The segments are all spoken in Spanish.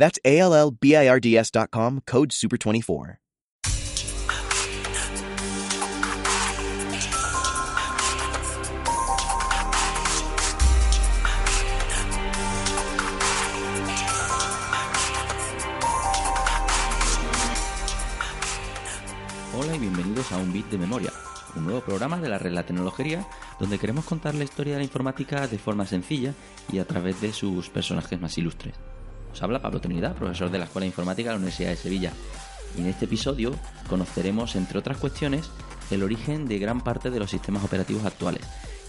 That's A L L B I R D S.com, code SUPER24. Hola y bienvenidos a Un Bit de Memoria, un nuevo programa de la Red La Tecnología donde queremos contar la historia de la informática de forma sencilla y a través de sus personajes más ilustres. Os habla Pablo Trinidad, profesor de la Escuela de Informática de la Universidad de Sevilla. Y en este episodio conoceremos, entre otras cuestiones, el origen de gran parte de los sistemas operativos actuales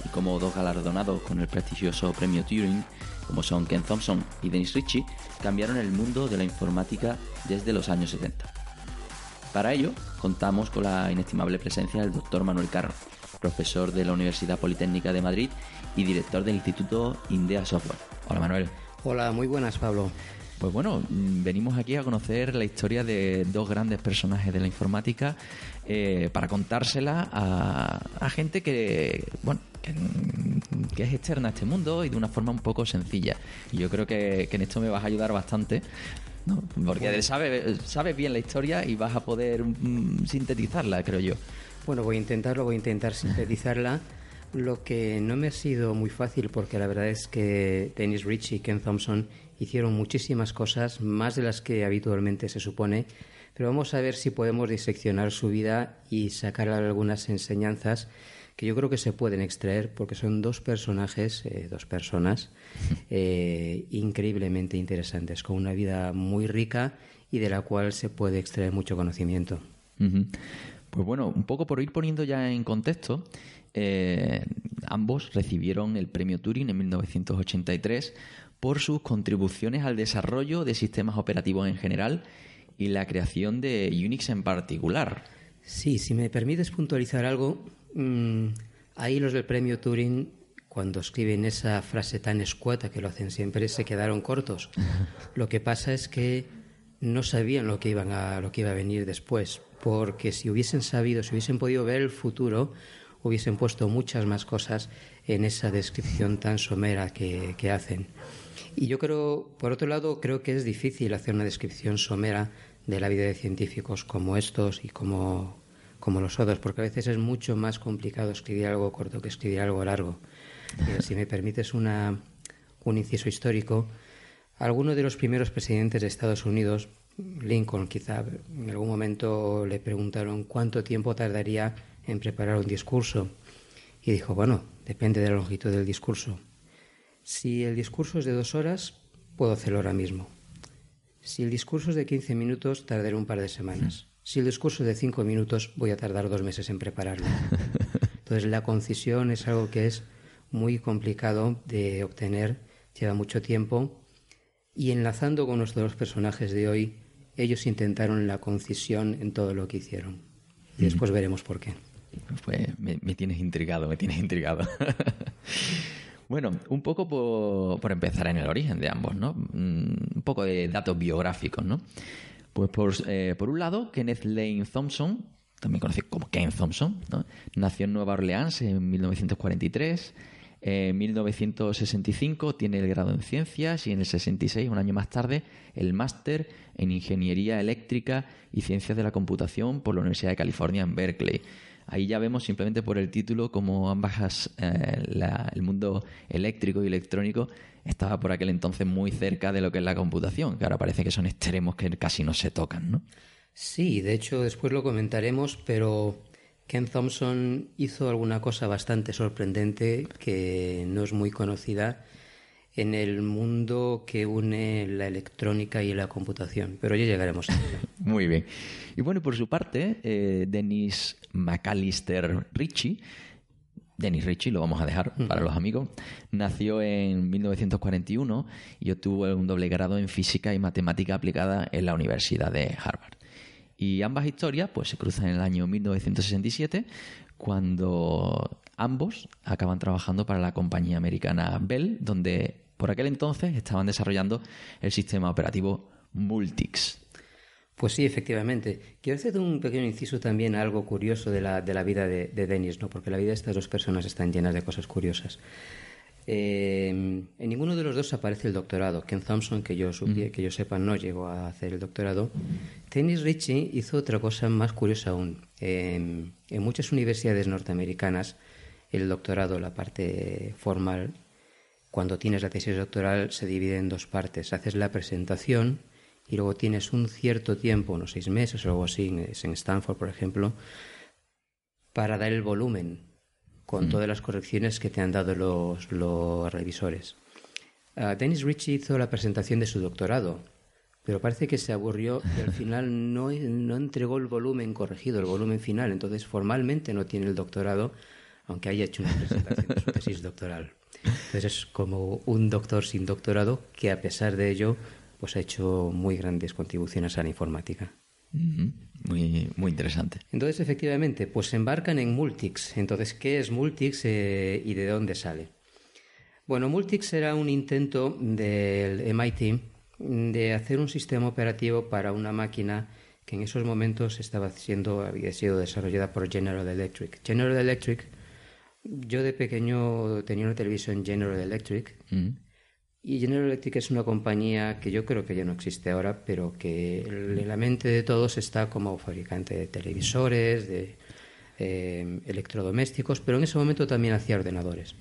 y cómo dos galardonados con el prestigioso premio Turing, como son Ken Thompson y Dennis Ritchie, cambiaron el mundo de la informática desde los años 70. Para ello, contamos con la inestimable presencia del doctor Manuel Carro, profesor de la Universidad Politécnica de Madrid y director del Instituto Indea Software. Hola Manuel. Hola, muy buenas Pablo. Pues bueno, venimos aquí a conocer la historia de dos grandes personajes de la informática eh, para contársela a, gente que, bueno, que, es externa a este mundo y de una forma un poco sencilla. Y yo creo que, que en esto me vas a ayudar bastante ¿no? Porque sabes sabe bien la historia y vas a poder mm, sintetizarla, creo yo. Bueno, voy a intentarlo, voy a intentar sintetizarla. Lo que no me ha sido muy fácil, porque la verdad es que Dennis Ritchie y Ken Thompson hicieron muchísimas cosas, más de las que habitualmente se supone, pero vamos a ver si podemos diseccionar su vida y sacar algunas enseñanzas que yo creo que se pueden extraer porque son dos personajes, eh, dos personas eh, increíblemente interesantes, con una vida muy rica y de la cual se puede extraer mucho conocimiento. Pues bueno, un poco por ir poniendo ya en contexto, eh, ambos recibieron el premio Turing en 1983 por sus contribuciones al desarrollo de sistemas operativos en general y la creación de Unix en particular. Sí, si me permites puntualizar algo, mm, ahí los del premio Turing, cuando escriben esa frase tan escueta que lo hacen siempre, se quedaron cortos. Lo que pasa es que no sabían lo que, iban a, lo que iba a venir después, porque si hubiesen sabido, si hubiesen podido ver el futuro, hubiesen puesto muchas más cosas en esa descripción tan somera que, hacen. Y yo creo, por otro lado, creo que es difícil hacer una descripción somera de la vida de científicos como estos y como, como los otros, porque a veces es mucho más complicado escribir algo corto que escribir algo largo. si me permites una, un inciso histórico, algunos de los primeros presidentes de Estados Unidos, Lincoln quizá, en algún momento le preguntaron cuánto tiempo tardaría en preparar un discurso. Y dijo, bueno, depende de la longitud del discurso. Si el discurso es de dos horas, puedo hacerlo ahora mismo. Si el discurso es de 15 minutos, tardaré un par de semanas. Si el discurso es de 5 minutos, voy a tardar dos meses en prepararlo. Entonces, la concisión es algo que es muy complicado de obtener, lleva mucho tiempo. Y enlazando con nuestros dos personajes de hoy, ellos intentaron la concisión en todo lo que hicieron. Y después veremos por qué. Pues me, tienes intrigado, me tienes intrigado. Bueno, un poco por, empezar en el origen de ambos, ¿no? Mm, un poco de datos biográficos, ¿no? Pues por, eh, por un lado, Kenneth Lane Thompson, también conocido como Ken Thompson, ¿no? nació en Nueva Orleans en 1943. En 1965 tiene el grado en ciencias y en el 66, un año más tarde, el máster en ingeniería eléctrica y ciencias de la computación por la Universidad de California en Berkeley. Ahí ya vemos simplemente por el título como ambas eh, el mundo eléctrico y electrónico estaba por aquel entonces muy cerca de lo que es la computación, que ahora parece que son extremos que casi no se tocan, ¿no? Sí, de hecho después lo comentaremos, pero Ken Thompson hizo alguna cosa bastante sorprendente que no es muy conocida en el mundo que une la electrónica y la computación, pero ya llegaremos a ello. Muy bien. Y bueno, por su parte, eh, Dennis McAllister Ritchie, Dennis Ritchie, lo vamos a dejar para los amigos, nació en 1941 y obtuvo un doble grado en física y matemática aplicada en la Universidad de Harvard. Y ambas historias pues se cruzan en el año 1967 cuando ambos acaban trabajando para la compañía americana Bell, donde por aquel entonces estaban desarrollando el sistema operativo Multics. Pues sí, efectivamente. Quiero hacer un pequeño inciso también a algo curioso de la, de la vida de, de, Dennis, ¿no? porque la vida de estas dos personas están llenas de cosas curiosas. Eh, en ninguno de los dos aparece el doctorado. Ken Thompson, que yo, que yo sepa, no llegó a hacer el doctorado. Dennis Ritchie hizo otra cosa más curiosa aún. en muchas universidades norteamericanas, el doctorado, la parte formal, cuando tienes la tesis doctoral, se divide en dos partes. Haces la presentación y luego tienes un cierto tiempo, unos seis meses o algo así, en Stanford, por ejemplo, para dar el volumen con mm. todas las correcciones que te han dado los, los revisores. Uh, Dennis Ritchie hizo la presentación de su doctorado, pero parece que se aburrió y al final no, no entregó el volumen corregido, el volumen final. Entonces, formalmente no tiene el doctorado, aunque haya hecho una presentación de su tesis doctoral. Entonces, es como un doctor sin doctorado que, a pesar de ello, pues ha hecho muy grandes contribuciones a la informática. Muy, muy interesante. Entonces, efectivamente, pues se embarcan en Multics. Entonces, ¿qué es Multics eh, y de dónde sale? Bueno, Multics era un intento del MIT de hacer un sistema operativo para una máquina que en esos momentos estaba siendo, había sido desarrollada por General Electric. General Electric, yo de pequeño tenía una televisión General Electric. Y General Electric es una compañía que yo creo que ya no existe ahora, pero que en la mente de todos está como fabricante de televisores, de eh, electrodomésticos, pero en ese momento también hacía ordenadores.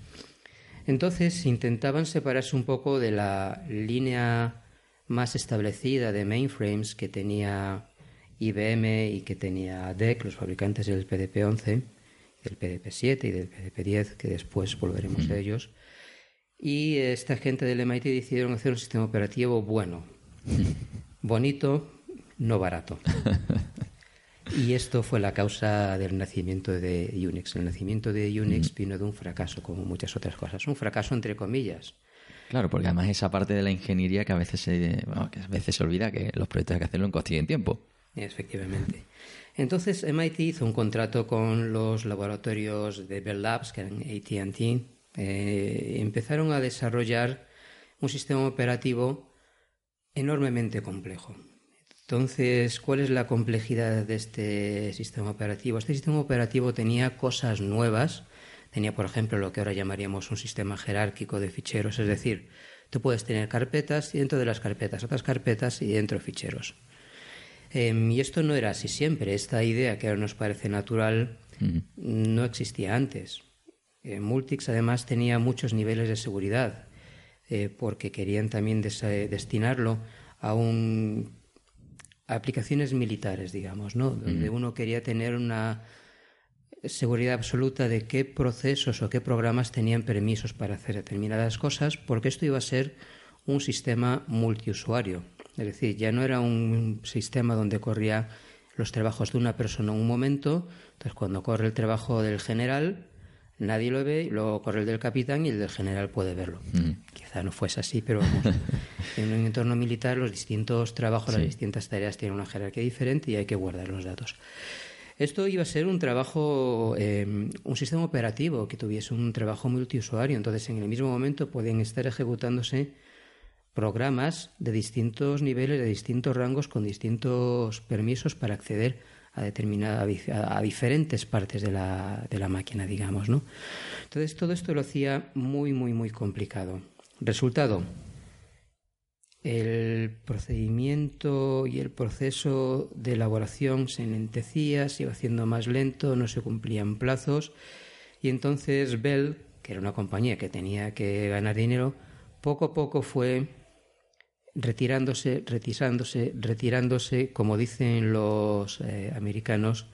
Entonces intentaban separarse un poco de la línea más establecida de mainframes que tenía IBM y que tenía DEC, los fabricantes del PDP-11, del PDP-7 y del PDP-10, que después volveremos a ellos y esta gente del MIT decidieron hacer un sistema operativo bueno, bonito, no barato. Y esto fue la causa del nacimiento de Unix. El nacimiento de Unix vino de un fracaso, como muchas otras cosas. Un fracaso entre comillas. Claro, porque además esa parte de la ingeniería que a veces se, que a veces se olvida que los proyectos hay que hacerlo en en tiempo. Efectivamente. Entonces MIT hizo un contrato con los laboratorios de Bell Labs, que eran AT&T, eh, empezaron a desarrollar un sistema operativo enormemente complejo. Entonces, ¿cuál es la complejidad de este sistema operativo? Este sistema operativo tenía cosas nuevas. Tenía, por ejemplo, lo que ahora llamaríamos un sistema jerárquico de ficheros, es decir, tú puedes tener carpetas y dentro de las carpetas otras carpetas y dentro ficheros. Em, y esto no era así siempre. Esta idea que ahora nos parece natural no existía antes. Eh, Multics además tenía muchos niveles de seguridad eh, porque querían también destinarlo a, un, aplicaciones militares, digamos, ¿no? Donde uno quería tener una seguridad absoluta de qué procesos o qué programas tenían permisos para hacer determinadas cosas, porque esto iba a ser un sistema multiusuario. Es decir, ya no era un sistema donde corría los trabajos de una persona en un momento, entonces cuando corre el trabajo del general, nadie lo ve, luego corre el del capitán y el del general puede verlo. Mm. Quizá no fuese así, pero en un entorno militar los distintos trabajos, las distintas tareas tienen una jerarquía diferente y hay que guardar los datos. Esto iba a ser un trabajo, em, un sistema operativo que tuviese un trabajo multiusuario. Entonces, en el mismo momento pueden estar ejecutándose programas de distintos niveles, de distintos rangos, con distintos permisos para acceder a determinada a, diferentes partes de la, de la máquina, digamos, ¿no? Entonces todo esto lo hacía muy, muy, muy complicado. Resultado, el procedimiento y el proceso de elaboración se enlentecía, se iba haciendo más lento, no se cumplían plazos y entonces Bell, que era una compañía que tenía que ganar dinero, poco a poco fue retirándose, retirándose, retirándose, como dicen los eh, americanos,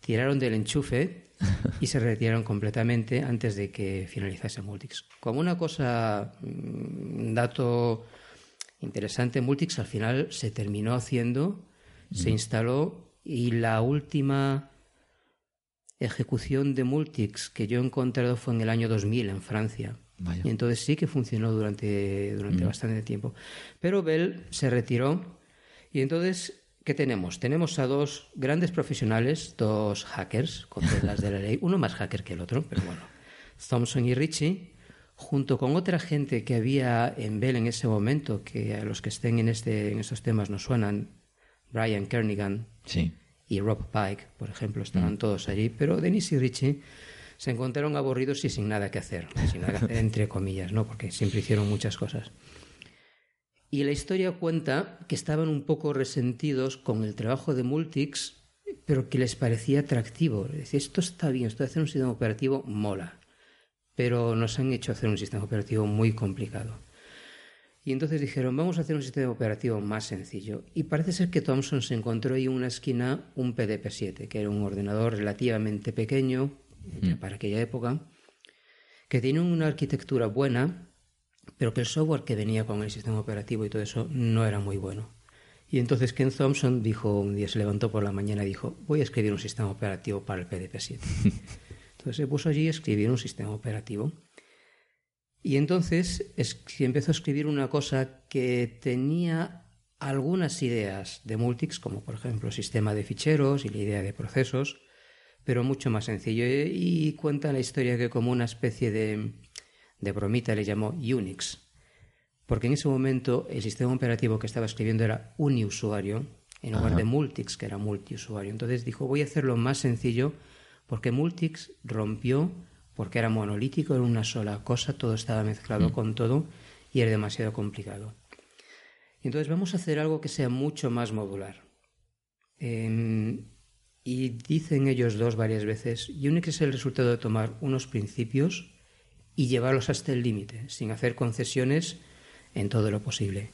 tiraron del enchufe y se retiraron completamente antes de que finalizase Multics. Como una cosa, un mm, dato interesante, Multics al final se terminó haciendo, se instaló y la última ejecución de Multics que yo he encontrado fue en el año 2000 en Francia. Y entonces sí que funcionó durante, durante bastante tiempo. Pero Bell se retiró. Y entonces, ¿qué tenemos? Tenemos a dos grandes profesionales, dos hackers, con las de la ley, uno más hacker que el otro, pero bueno, Thompson y Richie, junto con otra gente que había en Bell en ese momento, que a los que estén en, este, en estos temas nos suenan, Brian Kernigan y Rob Pike, por ejemplo, estaban mm. todos allí, pero Dennis y Richie se encontraron aburridos y sin nada que hacer, entre comillas, ¿no? porque siempre hicieron muchas cosas. Y la historia cuenta que estaban un poco resentidos con el trabajo de Multics, pero que les parecía atractivo. Decía, esto está bien, esto de hacer un sistema operativo mola, pero nos han hecho hacer un sistema operativo muy complicado. Y entonces dijeron, vamos a hacer un sistema operativo más sencillo. Y parece ser que Thomson se encontró ahí en una esquina un PDP-7, que era un ordenador relativamente pequeño mm. para aquella época, que tiene una arquitectura buena, pero que el software que venía con el sistema operativo y todo eso no era muy bueno. Y entonces Ken Thompson dijo, un día se levantó por la mañana y dijo, voy a escribir un sistema operativo para el PDP-7. entonces se puso allí a escribir un sistema operativo. Y entonces empezó a escribir una cosa que tenía algunas ideas de Multics, como por ejemplo el sistema de ficheros y la idea de procesos, pero mucho más sencillo. Y cuenta la historia que como una especie de de bromita le llamó Unix, porque en ese momento el sistema operativo que estaba escribiendo era uniusuario en lugar de Multics, que era multiusuario. Entonces dijo, voy a hacerlo más sencillo porque Multics rompió porque era monolítico, en una sola cosa, todo estaba mezclado mm. con todo y era demasiado complicado. Entonces vamos a hacer algo que sea mucho más modular. Y dicen ellos dos varias veces, Unix es el resultado de tomar unos principios y llevarlos hasta el límite, sin hacer concesiones en todo lo posible.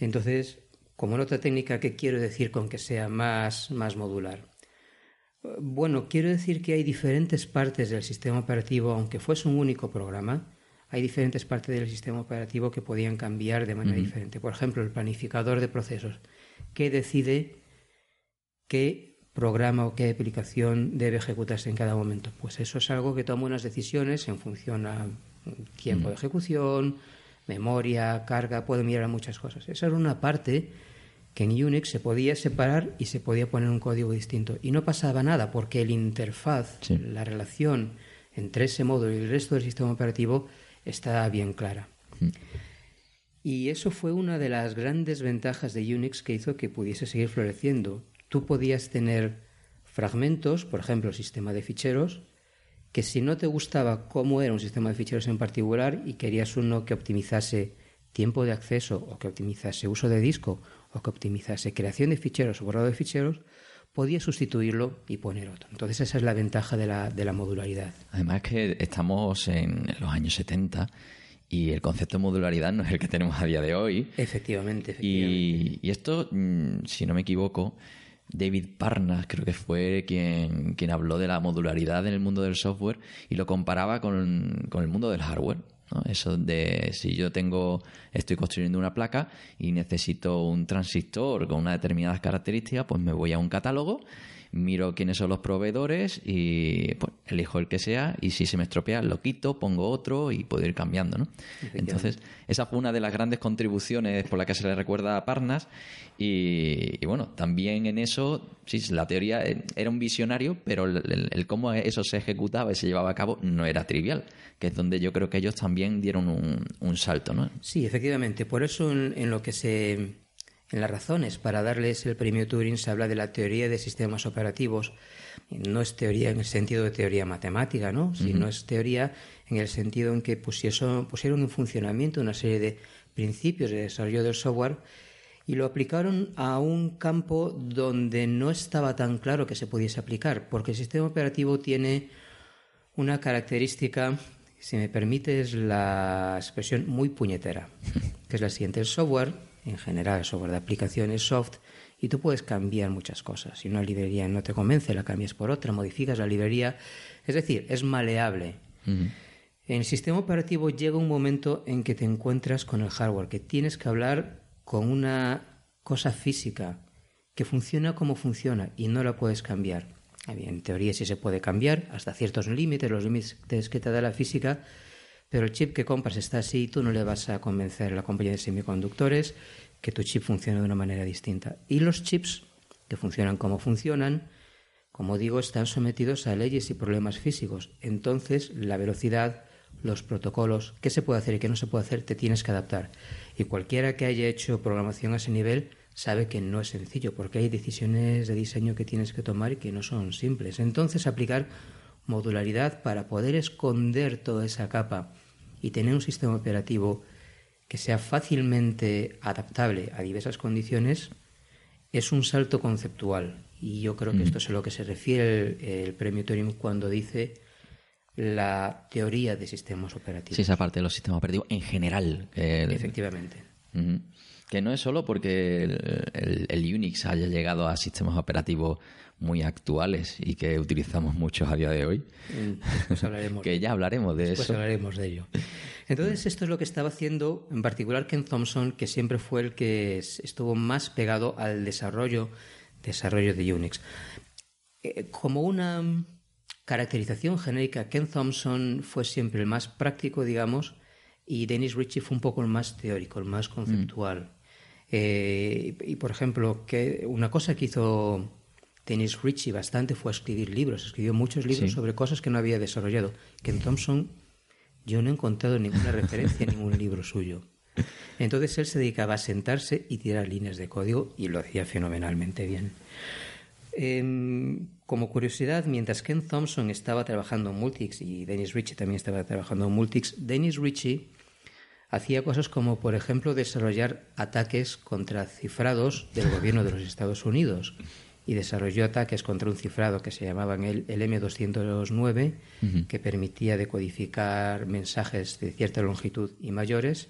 Entonces, como otra técnica que quiero decir con que sea más, más modular. Bueno, quiero decir que hay diferentes partes del sistema operativo, aunque fuese un único programa, hay diferentes partes del sistema operativo que podían cambiar de manera diferente. Por ejemplo, el planificador de procesos, que decide qué programa o qué aplicación debe ejecutarse en cada momento. Pues eso es algo que toma unas decisiones en función a tiempo de mm. ejecución, memoria, carga, puede mirar a muchas cosas. Esa era una parte que en Unix se podía separar y se podía poner un código distinto. Y no pasaba nada porque el interfaz, la relación entre ese módulo y el resto del sistema operativo está bien clara. Mm. Y eso fue una de las grandes ventajas de Unix que hizo que pudiese seguir floreciendo tú podías tener fragmentos, por ejemplo, el sistema de ficheros, que si no te gustaba cómo era un sistema de ficheros en particular y querías uno que optimizase tiempo de acceso o que optimizase uso de disco o que optimizase creación de ficheros o borrado de ficheros, podías sustituirlo y poner otro. Entonces esa es la ventaja de la, de la modularidad. Además que estamos en los años 70 y el concepto de modularidad no es el que tenemos a día de hoy. Efectivamente, efectivamente. Y, y esto, mm, si no me equivoco, David Parnas, creo que fue quien, quien habló de la modularidad en el mundo del software y lo comparaba con, el mundo del hardware. Eso de si yo tengo, estoy construyendo una placa y necesito un transistor con unas determinadas características, pues me voy a un catálogo miro quiénes son los proveedores y pues, elijo el que sea y si se me estropea lo quito, pongo otro y puedo ir cambiando, ¿no? Entonces, esa fue una de las grandes contribuciones por la que se le recuerda a Parnas y, bueno, también en eso, sí, la teoría eh, era un visionario, pero el, cómo eso se ejecutaba y se llevaba a cabo no era trivial, que es donde yo creo que ellos también dieron un, salto, ¿no? Sí, efectivamente. Por eso en lo que se en las razones para darles el premio Turing se habla de la teoría de sistemas operativos. No es teoría en el sentido de teoría matemática, ¿no? sino es teoría en el sentido en que pusieron, pusieron en funcionamiento una serie de principios de desarrollo del software y lo aplicaron a un campo donde no estaba tan claro que se pudiese aplicar, porque el sistema operativo tiene una característica, si me permites la expresión, muy puñetera, que es la siguiente. El software en general, software de aplicaciones soft, y tú puedes cambiar muchas cosas. Si una librería no te convence, la cambias por otra, modificas la librería. Es decir, es maleable. En el sistema operativo llega un momento en que te encuentras con el hardware, que tienes que hablar con una cosa física que funciona como funciona y no la puedes cambiar. En teoría sí se puede cambiar hasta ciertos límites, los límites que te da la física, pero el chip que compras está así y tú no le vas a convencer a la compañía de semiconductores que tu chip funcione de una manera distinta. Y los chips que funcionan como funcionan, como digo, están sometidos a leyes y problemas físicos. Entonces, la velocidad, los protocolos, qué se puede hacer y qué no se puede hacer, te tienes que adaptar. Y cualquiera que haya hecho programación a ese nivel sabe que no es sencillo, porque hay decisiones de diseño que tienes que tomar y que no son simples. Entonces, aplicar modularidad para poder esconder toda esa capa y tener un sistema operativo que sea fácilmente adaptable a diversas condiciones es un salto conceptual. Y yo creo que esto es a lo que se refiere el, premio Turing cuando dice la teoría de sistemas operativos. Sí, esa parte de los sistemas operativos en general. Efectivamente. Que no es solo porque el, Unix haya llegado a sistemas operativos muy actuales y que utilizamos muchos a día de hoy. Mm, que ya hablaremos de Después hablaremos de ello. Entonces, esto es lo que estaba haciendo, en particular Ken Thompson, que siempre fue el que estuvo más pegado al desarrollo, desarrollo de Unix. Eh, como una caracterización genérica, Ken Thompson fue siempre el más práctico, digamos, y Dennis Ritchie fue un poco el más teórico, el más conceptual. Eh, y, por ejemplo, que una cosa que hizo Dennis Ritchie bastante fue escribir libros. Escribió muchos libros sobre cosas que no había desarrollado. Ken Thompson, yo no he encontrado ninguna referencia en ningún libro suyo. Entonces él se dedicaba a sentarse y tirar líneas de código y lo hacía fenomenalmente bien. Em, como curiosidad, mientras Ken Thompson estaba trabajando en Multics y Dennis Ritchie también estaba trabajando en Multics, Dennis Ritchie hacía cosas como, por ejemplo, desarrollar ataques contra cifrados del gobierno de los Estados Unidos y desarrolló ataques contra un cifrado que se llamaban el, M209, que permitía decodificar mensajes de cierta longitud y mayores.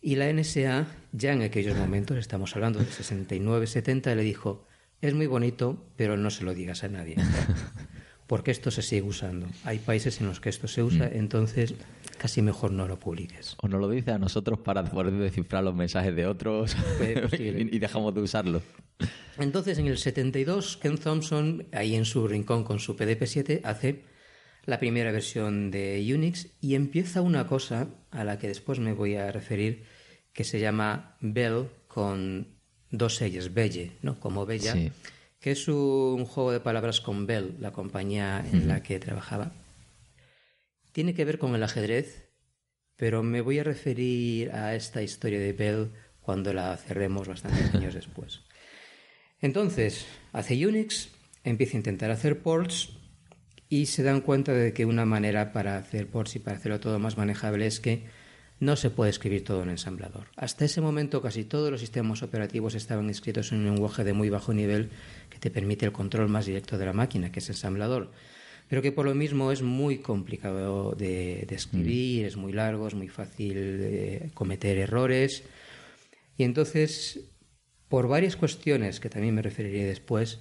Y la NSA, ya en aquellos momentos, estamos hablando de 69-70, le dijo, es muy bonito, pero no se lo digas a nadie. Porque esto se sigue usando. Hay países en los que esto se usa, mm. entonces casi mejor no lo publiques. O no lo dice a nosotros para poder descifrar los mensajes de otros y dejamos de usarlo. Entonces, en el 72, Ken Thompson, ahí en su rincón con su PDP-7, hace la primera versión de Unix y empieza una cosa a la que después me voy a referir que se llama Bell con dos ellas, Belle, ¿no? Como Bella, que es un juego de palabras con Bell, la compañía en la que trabajaba. Tiene que ver con el ajedrez, pero me voy a referir a esta historia de Bell cuando la cerremos bastantes años después. Entonces, hace Unix, empieza a intentar hacer ports y se dan cuenta de que una manera para hacer ports y para hacerlo todo más manejable es que no se puede escribir todo en ensamblador. Hasta ese momento casi todos los sistemas operativos estaban escritos en un lenguaje de muy bajo nivel que te permite el control más directo de la máquina, que es ensamblador, pero que por lo mismo es muy complicado de, escribir, es muy largo, es muy fácil de cometer errores. Y entonces por varias cuestiones que también me referiré después,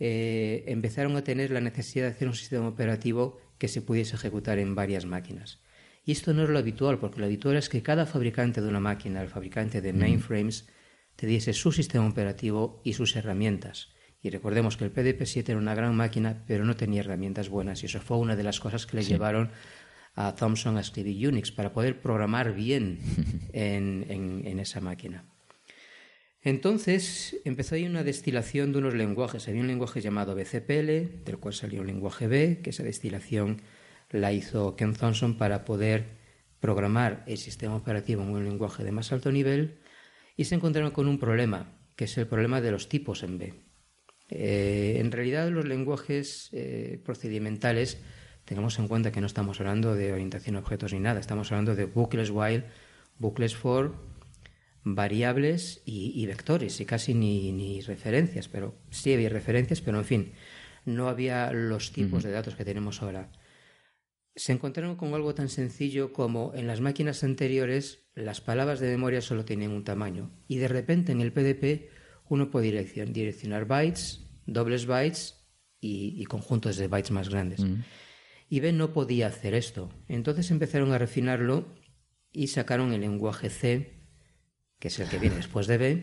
eh, empezaron a tener la necesidad de hacer un sistema operativo que se pudiese ejecutar en varias máquinas. Y esto no es lo habitual, porque lo habitual es que cada fabricante de una máquina, el fabricante de mainframes, te diese su sistema operativo y sus herramientas. Y recordemos que el PDP-7 era una gran máquina, pero no tenía herramientas buenas, y eso fue una de las cosas que le llevaron a Thomson a escribir Unix, para poder programar bien en esa máquina. Entonces empezó ahí una destilación de unos lenguajes. Había un lenguaje llamado BCPL, del cual salió un lenguaje B, que esa destilación la hizo Ken Thompson para poder programar el sistema operativo en un lenguaje de más alto nivel y se encontraron con un problema, que es el problema de los tipos en B. Eh, en realidad los lenguajes eh, procedimentales, tengamos en cuenta que no estamos hablando de orientación a objetos ni nada, estamos hablando de bucles while, bucles for, variables y, vectores y casi ni, referencias, pero sí había referencias, pero en fin, no había los tipos de datos que tenemos ahora. Se encontraron con algo tan sencillo como en las máquinas anteriores las palabras de memoria solo tenían un tamaño y de repente en el PDP uno puede direccionar bytes, dobles bytes y, conjuntos de bytes más grandes. Y B no podía hacer esto. Entonces empezaron a refinarlo y sacaron el lenguaje C que es el que viene después de B.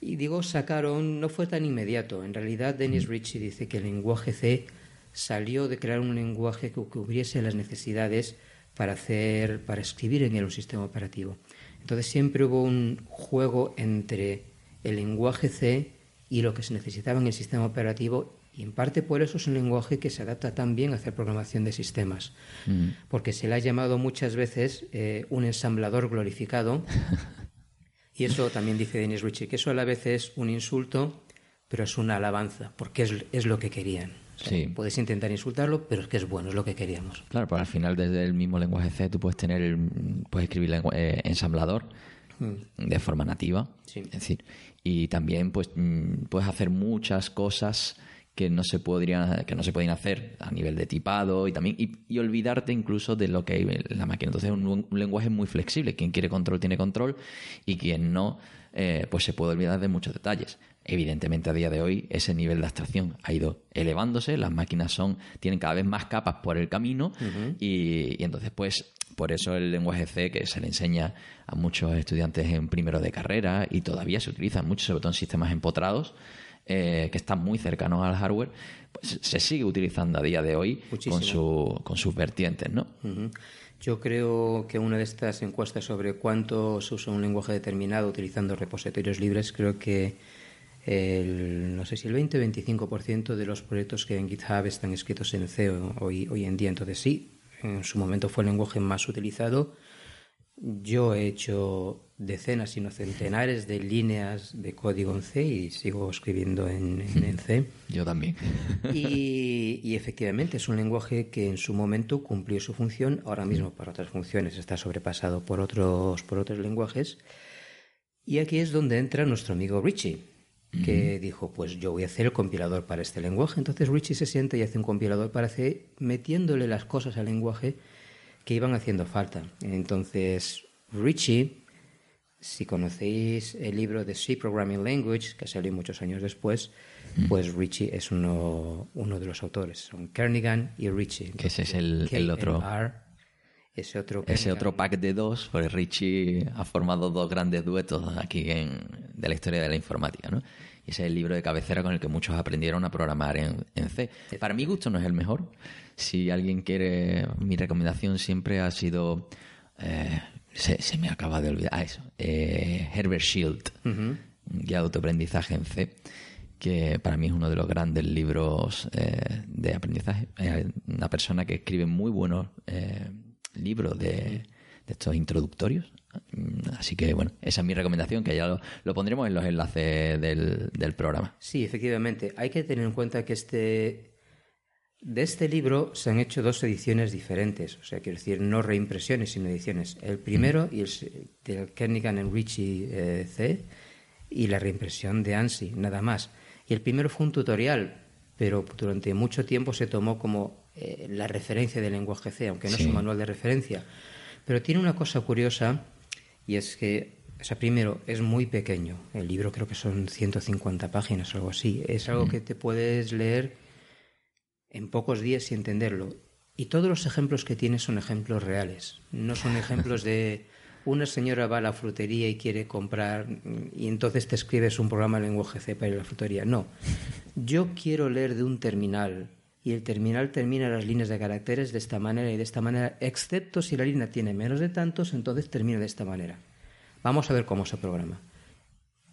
Y digo, sacaron, no fue tan inmediato. En realidad, Dennis Ritchie dice que el lenguaje C salió de crear un lenguaje que cubriese las necesidades para hacer, para escribir en él un sistema operativo. Entonces siempre hubo un juego entre el lenguaje C y lo que se necesitaba en el sistema operativo y en parte por eso es un lenguaje que se adapta tan bien a hacer programación de sistemas, Mm. porque se le ha llamado muchas veces eh, un ensamblador glorificado. y eso también dice Dennis Ritchie, que eso a la vez es un insulto, pero es una alabanza, porque es, es lo que querían. O sea, Sí. Puedes intentar insultarlo, pero es que es bueno, es lo que queríamos. Claro, pues al final desde el mismo lenguaje C tú puedes tener, puedes escribir eh, ensamblador de forma nativa, Sí. es decir, y también pues mm, puedes hacer muchas cosas que no se podrían que no se pueden hacer a nivel de tipado y también y, y olvidarte incluso de lo que hay en la máquina. Entonces es un, un lenguaje muy flexible. Quien quiere control tiene control y quien no eh, pues se puede olvidar de muchos detalles. Evidentemente a día de hoy ese nivel de abstracción ha ido elevándose, las máquinas son tienen cada vez más capas por el camino y, y entonces pues por eso el lenguaje C que se le enseña a muchos estudiantes en primero de carrera y todavía se utiliza mucho, sobre todo en sistemas empotrados, eh, que están muy cercanos al hardware, pues se sigue utilizando a día de hoy Muchísimo. con, su, con sus vertientes, ¿no? Yo creo que una de estas encuestas sobre cuánto se usa un lenguaje determinado utilizando repositorios libres, creo que el, no sé si el 20 o 25% de los proyectos que en GitHub están escritos en C hoy, hoy en día. Entonces sí, en su momento fue el lenguaje más utilizado. Yo he hecho decenas, sino centenares de líneas de código en C y sigo escribiendo en, en- en C. Yo también. Y, y efectivamente es un lenguaje que en su momento cumplió su función, ahora mismo para otras funciones está sobrepasado por otros, por otros lenguajes. Y aquí es donde entra nuestro amigo Richie, que dijo, pues yo voy a hacer el compilador para este lenguaje. Entonces Richie se siente y hace un compilador para C, metiéndole las cosas al lenguaje que iban haciendo falta. Entonces Richie, si conocéis el libro de C Programming Language, que salió muchos años después, pues Richie es uno, uno de los autores. Son Kernigan y Richie. Que ese es el- el otro- ese otro, Ese otro pack de dos, pues Richie ha formado dos grandes duetos aquí en, de la historia de la informática, ¿no? Y ese es el libro de cabecera con el que muchos aprendieron a programar en, en C. Para mi gusto no es el mejor. Si alguien quiere, mi recomendación siempre ha sido, eh, se, se me acaba de olvidar, ah, eso, eh, Herbert Shield, guía de autoaprendizaje en C que para mí es uno de los grandes libros eh, de aprendizaje. Es una persona que escribe muy buenos libros de, de estos introductorios. Mm, Así que, bueno, esa es mi recomendación, que ya lo, lo pondremos en los enlaces del, del programa. Sí, efectivamente. Hay que tener en cuenta que este de este libro se han hecho dos ediciones diferentes, o sea, quiero decir, no reimpresiones, sino ediciones. El primero y el del Kernigan en Richie eh, C y la reimpresión de ANSI, nada más. Y el primero fue un tutorial, pero durante mucho tiempo se tomó como eh, la referencia del lenguaje C, aunque no Sí. es un manual de referencia. Pero tiene una cosa curiosa y es que, o sea, primero, es muy pequeño. El libro creo que son 150 páginas o algo así. Es algo que te puedes leer en pocos días y entenderlo. Y todos los ejemplos que tiene son ejemplos reales. No son ejemplos de una señora va a la frutería y quiere comprar mm, y entonces te escribes un programa en lenguaje C para ir a la frutería. No. Yo quiero leer de un terminal y el terminal termina las líneas de caracteres de esta manera y de esta manera, excepto si la línea tiene menos de tantos, entonces termina de esta manera. Vamos a ver cómo se programa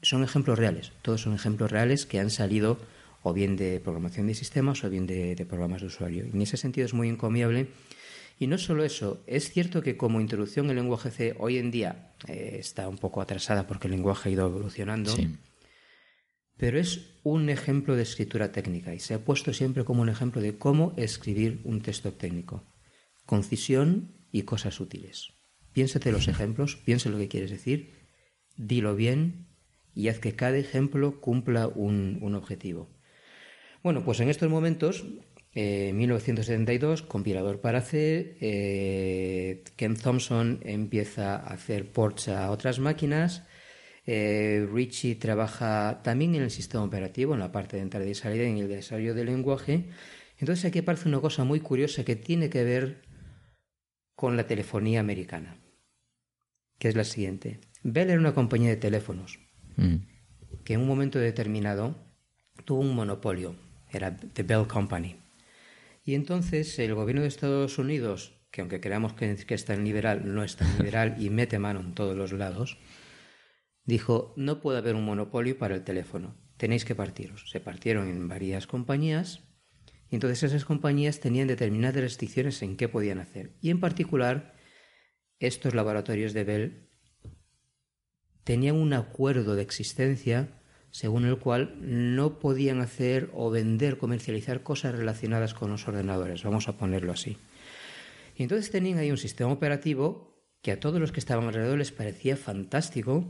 son ejemplos reales, todos son ejemplos reales que han salido o bien de programación de sistemas o bien de, programas de usuario. Y en ese sentido es muy encomiable. Y no solo eso, es cierto que como introducción el lenguaje C hoy en día eh, está un poco atrasada porque el lenguaje ha ido evolucionando, Sí. Pero es un ejemplo de escritura técnica y se ha puesto siempre como un ejemplo de cómo escribir un texto técnico. Concisión y cosas útiles. Piénsate los ejemplos, piensa lo que quieres decir, dilo bien y haz que cada ejemplo cumpla un, objetivo. Bueno, pues en estos momentos, eh, 1972, compilador para C, eh, Ken Thompson empieza a hacer ports a otras máquinas, eh, Richie trabaja también en el sistema operativo, en la parte de entrada y salida, en el desarrollo del lenguaje. Entonces aquí aparece una cosa muy curiosa que tiene que ver con la telefonía americana, que es la siguiente. Bell era una compañía de teléfonos Mm. que en un momento determinado tuvo un monopolio, era The Bell Company. Y entonces el gobierno de Estados Unidos que aunque creamos que, que es tan liberal, no es tan liberal y mete mano en todos los lados, dijo, no puede haber un monopolio para el teléfono, tenéis que partiros. Se partieron en varias compañías y entonces esas compañías tenían determinadas restricciones en qué podían hacer. Y en particular, estos laboratorios de Bell tenían un acuerdo de existencia según el cual no podían hacer o vender, comercializar cosas relacionadas con los ordenadores, vamos a ponerlo así. Y entonces tenían ahí un sistema operativo que a todos los que estaban alrededor les parecía fantástico,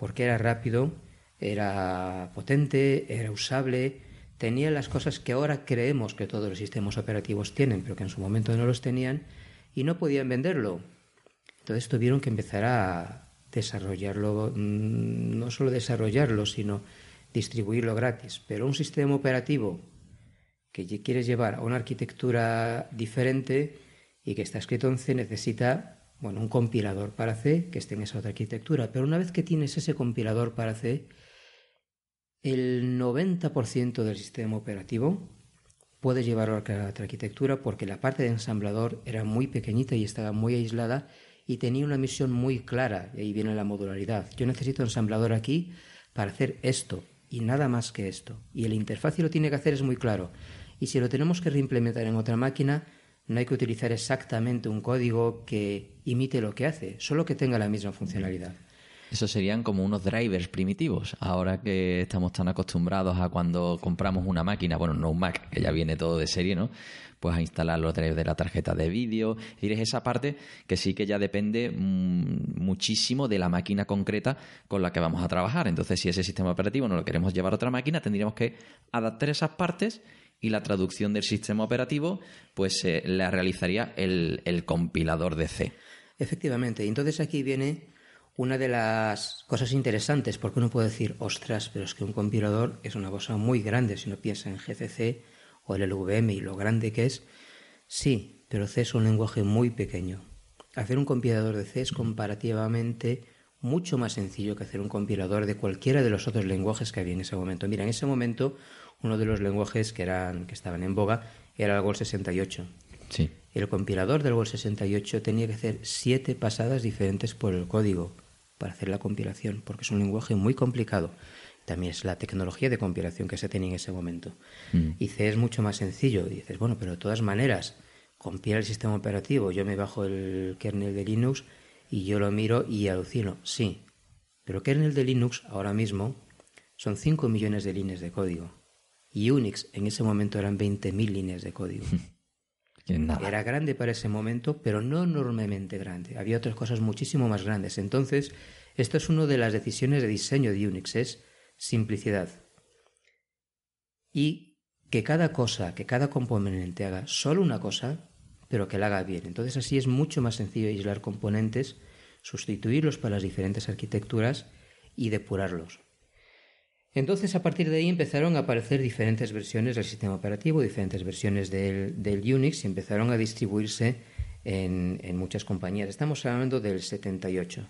porque era rápido, era potente, era usable, tenía las cosas que ahora creemos que todos los sistemas operativos tienen, pero que en su momento no los tenían, y no podían venderlo. Entonces tuvieron que empezar a desarrollarlo, mm, no solo desarrollarlo, sino distribuirlo gratis. Pero un sistema operativo que quieres llevar a una arquitectura diferente y que está escrito en C necesita bueno, un compilador para C que esté en esa otra arquitectura. Pero una vez que tienes ese compilador para C, el 90% del sistema operativo puede llevarlo a otra arquitectura porque la parte de ensamblador era muy pequeñita y estaba muy aislada y tenía una misión muy clara, y ahí viene la modularidad. Yo necesito ensamblador aquí para hacer esto y nada más que esto. Y el interfaz lo tiene que hacer es muy claro. Y si lo tenemos que reimplementar en otra máquina, no hay que utilizar exactamente un código que imite lo que hace, solo que tenga la misma funcionalidad. Eso serían como unos drivers primitivos. Ahora que estamos tan acostumbrados a cuando compramos una máquina, bueno, no un Mac, que ya viene todo de serie, ¿no? pues a instalar los drivers de la tarjeta de vídeo. Es esa parte que sí que ya depende mm, muchísimo de la máquina concreta con la que vamos a trabajar. Entonces, si ese sistema operativo no lo queremos llevar a otra máquina, tendríamos que adaptar esas partes y la traducción del sistema operativo, pues eh, la realizaría el, el compilador de C. Efectivamente. Entonces aquí viene una de las cosas interesantes, porque uno puede decir, ostras, pero es que un compilador es una cosa muy grande si uno piensa en GCC o el LVM y lo grande que es, sí, pero C es un lenguaje muy pequeño. Hacer un compilador de C es comparativamente mucho más sencillo que hacer un compilador de cualquiera de los otros lenguajes que había en ese momento. Mira, en ese momento uno de los lenguajes que eran que estaban en boga era el Gol 68. Sí. El compilador del Gol 68 tenía que hacer siete pasadas diferentes por el código para hacer la compilación, porque es un lenguaje muy complicado también es la tecnología de compilación que se tenía en ese momento. Mm. Y C es mucho más sencillo. Y dices, bueno, pero de todas maneras, compila el sistema operativo, yo me bajo el kernel de Linux y yo lo miro y alucino. Sí, pero kernel de Linux ahora mismo son 5 millones de líneas de código. Y Unix en ese momento eran 20.000 líneas de código. Era grande para ese momento, pero no enormemente grande. Había otras cosas muchísimo más grandes. Entonces, esto es una de las decisiones de diseño de Unix, es simplicidad. Y que cada cosa, que cada componente haga solo una cosa, pero que la haga bien. Entonces así es mucho más sencillo aislar componentes, sustituirlos para las diferentes arquitecturas y depurarlos. Entonces a partir de ahí empezaron a aparecer diferentes versiones del sistema operativo, diferentes versiones del, Unix y empezaron a distribuirse en, en muchas compañías. Estamos hablando del 78.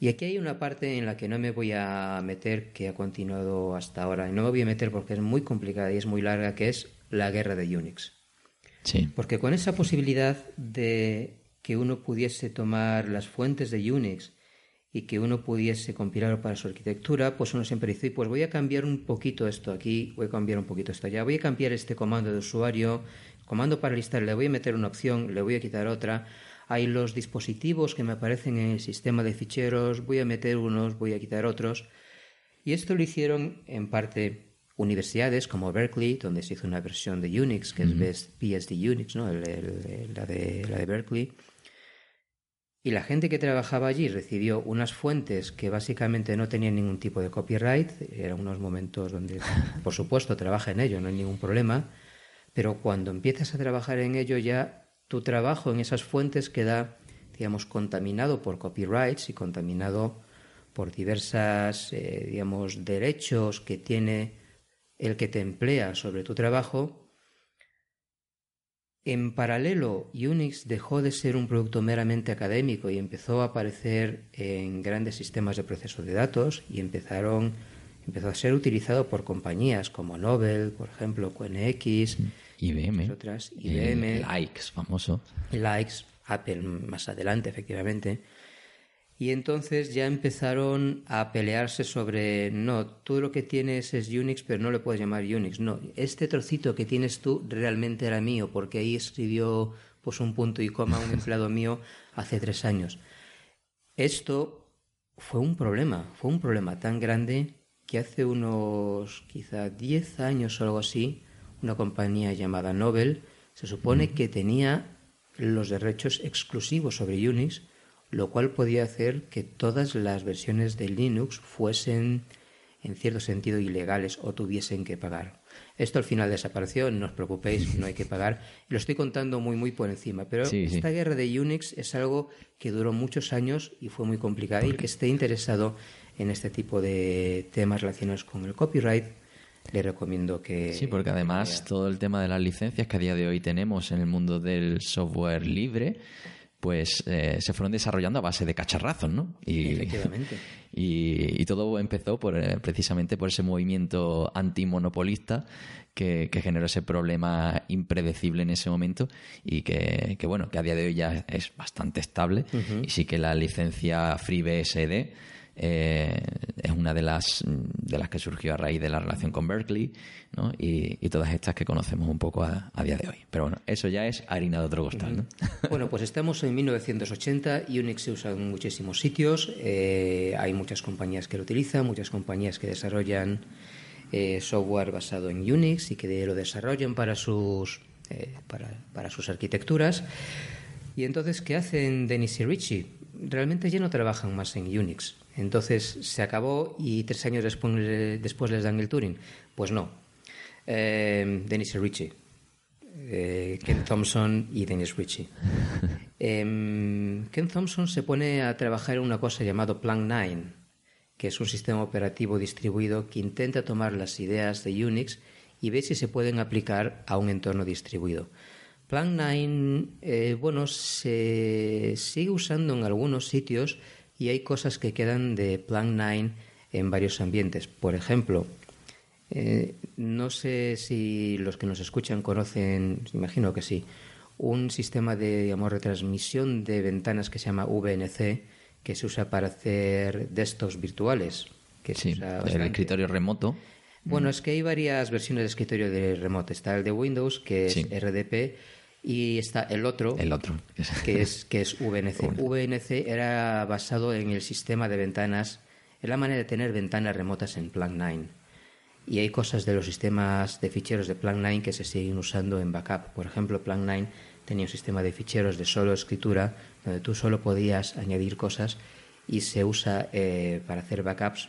Y aquí hay una parte en la que no me voy a meter, que ha continuado hasta ahora, y no me voy a meter porque es muy complicada y es muy larga, que es la guerra de Unix. Sí. Porque con esa posibilidad de que uno pudiese tomar las fuentes de Unix y que uno pudiese compilar para su arquitectura, pues uno siempre dice, pues voy a cambiar un poquito esto aquí, voy a cambiar un poquito esto allá, voy a cambiar este comando de usuario, comando para listar, le voy a meter una opción, le voy a quitar otra, hay los dispositivos que me aparecen en el sistema de ficheros, voy a meter unos, voy a quitar otros. Y esto lo hicieron en parte universidades como Berkeley, donde se hizo una versión de Unix, que es PSD Unix, ¿no? la, de, la de Berkeley. Y la gente que trabajaba allí recibió unas fuentes que básicamente no tenían ningún tipo de copyright. Eran unos momentos donde, por supuesto, trabaja en ello, no hay ningún problema. Pero cuando empiezas a trabajar en ello ya tu trabajo en esas fuentes queda, digamos, contaminado por copyrights y contaminado por diversas, eh, digamos, derechos que tiene el que te emplea sobre tu trabajo. En paralelo, Unix dejó de ser un producto meramente académico y empezó a aparecer en grandes sistemas de proceso de datos y empezaron, empezó a ser utilizado por compañías como Nobel, por ejemplo, QNX, IBM. Otras, IBM. Likes, famoso. Likes, Apple más adelante, efectivamente. Y entonces ya empezaron a pelearse sobre, no, tú lo que tienes es Unix, pero no le puedes llamar Unix. No, este trocito que tienes tú realmente era mío, porque ahí escribió pues un punto y coma un empleado mío hace tres años. Esto fue un problema, fue un problema tan grande que hace unos quizá diez años o algo así, una compañía llamada Nobel se supone que tenía los derechos exclusivos sobre Unix lo cual podía hacer que todas las versiones de Linux fuesen en cierto sentido ilegales o tuviesen que pagar. Esto al final desapareció, no os preocupéis, no hay que pagar. Lo estoy contando muy, muy por encima, pero esta guerra de Unix es algo que duró muchos años y fue muy complicada. Y el que esté interesado en este tipo de temas relacionados con el copyright, le recomiendo que... Sí, porque además todo el tema de las licencias que a día de hoy tenemos en el mundo del software libre pues eh, se fueron desarrollando a base de cacharrazos, ¿no? Y, Efectivamente. Y, todo empezó por, eh, precisamente por ese movimiento antimonopolista que, que, generó ese problema impredecible en ese momento y que, que, bueno, que a día de hoy ya es bastante estable. Y sí que la licencia FreeBSD eh, es una de las, de las que surgió a raíz de la relación con Berkeley ¿no? y, todas estas que conocemos un poco a, día de hoy. Pero bueno, eso ya es harina de otro costal. ¿no? Bueno, pues estamos en 1980, Unix se usa en muchísimos sitios, eh, hay muchas compañías que lo utilizan, muchas compañías que desarrollan eh, software basado en Unix y que lo desarrollan para sus, para, para sus arquitecturas. Y entonces, ¿qué hacen Dennis y Richie? Realmente ya no trabajan más en Unix entonces se acabó y tres años después, después les dan el Turing. Pues no. Eh, Dennis Ritchie. Eh, Ken Thompson y Dennis Ritchie. Em, Ken Thompson se pone a trabajar en una cosa llamada Plan 9, que es un sistema operativo distribuido que intenta tomar las ideas de Unix y ver si se pueden aplicar a un entorno distribuido. Plan 9, eh, bueno, se sigue usando en algunos sitios, y hay cosas que quedan de Plan 9 en varios ambientes. Por ejemplo, eh, no sé si los que nos escuchan conocen, imagino que sí, un sistema de digamos, retransmisión de ventanas que se llama VNC, que se usa para hacer desktops virtuales. Que sí, el escritorio remoto. Bueno, es que hay varias versiones de escritorio de remoto. Está el de Windows, que es RDP, y está el otro, el otro. que es que es VNC. VNC era basado en el sistema de ventanas, en la manera de tener ventanas remotas en Plan 9. Y hay cosas de los sistemas de ficheros de Plan 9 que se siguen usando en backup. Por ejemplo, Plan 9 tenía un sistema de ficheros de solo escritura, donde tú solo podías añadir cosas y se usa eh, para hacer backups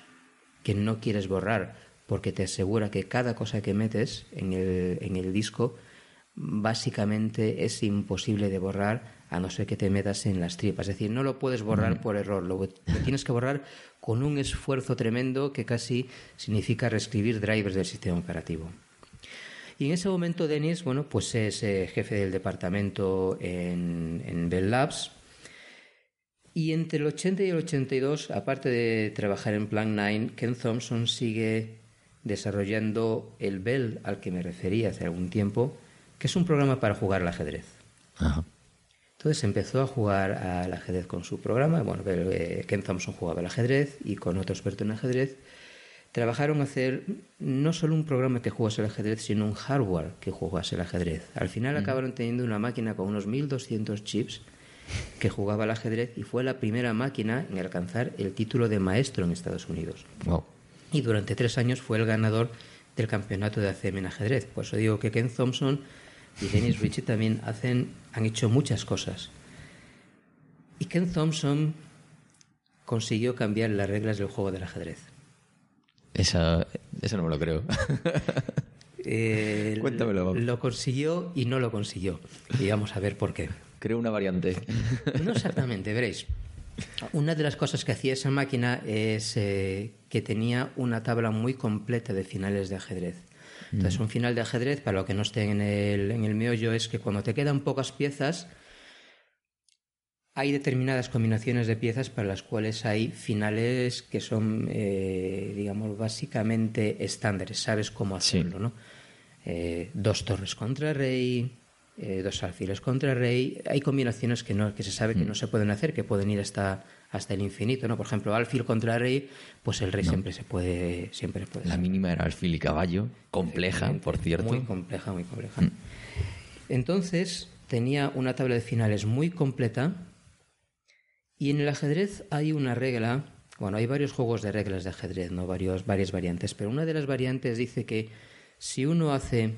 que no quieres borrar, porque te asegura que cada cosa que metes en el, en el disco básicamente es imposible de borrar a no ser que te metas en las tripas. Es decir, no lo puedes borrar por error, lo, tienes que borrar con un esfuerzo tremendo que casi significa reescribir drivers del sistema operativo. Y en ese momento Denis, bueno, pues es eh, jefe del departamento en, en Bell Labs. Y entre el 80 y el 82, aparte de trabajar en Plan 9, Ken Thompson sigue desarrollando el Bell al que me refería hace algún tiempo, que es un programa para jugar al ajedrez. Entonces empezó a jugar al ajedrez con su programa. Bueno, Ken Thompson jugaba al ajedrez y con otro experto en ajedrez trabajaron a hacer no solo un programa que jugase al ajedrez, sino un hardware que jugase al ajedrez. Al final acabaron teniendo una máquina con unos 1200 chips que jugaba al ajedrez y fue la primera máquina en alcanzar el título de maestro en Estados Unidos. Y durante tres años fue el ganador del campeonato de ACM en ajedrez. Por eso digo que Ken Thompson y Dennis Ritchie también hacen, han hecho muchas cosas. Y Ken Thompson consiguió cambiar las reglas del juego del ajedrez. Eso, eso no me lo creo. Eh, Cuéntamelo. Lo consiguió y no lo consiguió. Y vamos a ver por qué. Creo una variante. No exactamente, veréis. Una de las cosas que hacía esa máquina es eh, que tenía una tabla muy completa de finales de ajedrez. Entonces, mm. un final de ajedrez, para lo que no esté en el, en el meollo, es que cuando te quedan pocas piezas, hay determinadas combinaciones de piezas para las cuales hay finales que son, eh, digamos, básicamente estándares, sabes cómo hacerlo, ¿no? eh, dos torres contra rey, eh, dos alfiles contra rey. Hay combinaciones que, no, que se sabe que no se pueden hacer, que pueden ir hasta, hasta el infinito. ¿no? Por ejemplo, alfil contra rey, pues el rey siempre se puede. Siempre puede La mínima era alfil y caballo, compleja, por cierto. Muy compleja, muy compleja. Entonces, tenía una tabla de finales muy completa. Y en el ajedrez hay una regla. Bueno, hay varios juegos de reglas de ajedrez, ¿no? Varios, varias variantes. Pero una de las variantes dice que si uno hace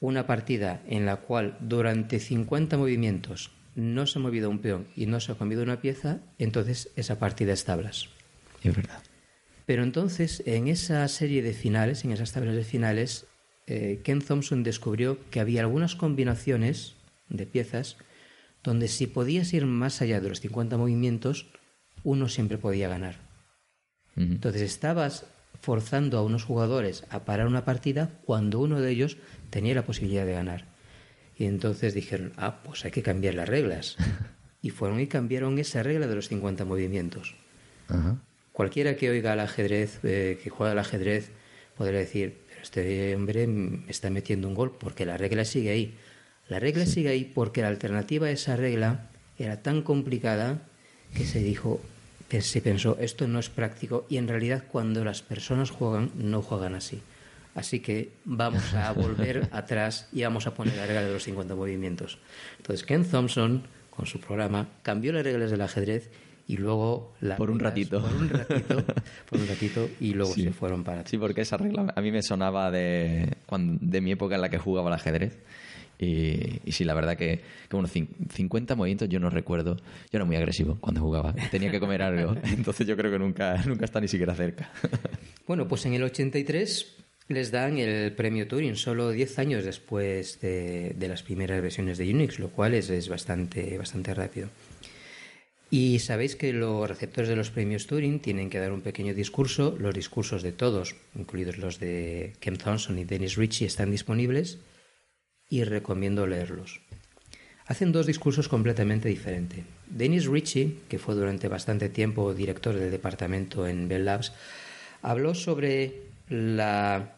una partida en la cual durante 50 movimientos no se ha movido un peón y no se ha comido una pieza, entonces esa partida es tablas. Es verdad. Pero entonces, en esa serie de finales, en esas tablas de finales, eh, Ken Thompson descubrió que había algunas combinaciones de piezas donde si podías ir más allá de los 50 movimientos, uno siempre podía ganar. Entonces estabas forzando a unos jugadores a parar una partida cuando uno de ellos tenía la posibilidad de ganar. Y entonces dijeron, ah, pues hay que cambiar las reglas. y fueron y cambiaron esa regla de los 50 movimientos. Cualquiera que oiga al ajedrez, eh, que juega al ajedrez, podría decir, pero este hombre me está metiendo un gol porque la regla sigue ahí. La regla sigue ahí porque la alternativa a esa regla era tan complicada que se dijo, se pensó, esto no es práctico y en realidad cuando las personas juegan, no juegan así. Así que vamos a volver atrás y vamos a poner la regla de los 50 movimientos. Entonces Ken Thompson, con su programa, cambió las reglas del ajedrez y luego la por un ratito por un ratito por un ratito y luego se fueron para sí porque esa regla a mí me sonaba de de mi época en la que jugaba al ajedrez y, y, sí, la verdad que, que bueno, 50 movimientos yo no recuerdo. Yo era muy agresivo cuando jugaba. Tenía que comer algo. Entonces yo creo que nunca, nunca está ni siquiera cerca. Bueno, pues en el 83 les dan el premio Turing solo 10 años después de, las primeras versiones de Unix, lo cual es, es bastante, bastante rápido. Y sabéis que los receptores de los premios Turing tienen que dar un pequeño discurso. Los discursos de todos, incluidos los de Ken Thompson y Dennis Ritchie, están disponibles y recomiendo leerlos. Hacen dos discursos completamente diferentes. Dennis Ritchie, que fue durante bastante tiempo director del departamento en Bell Labs, habló sobre la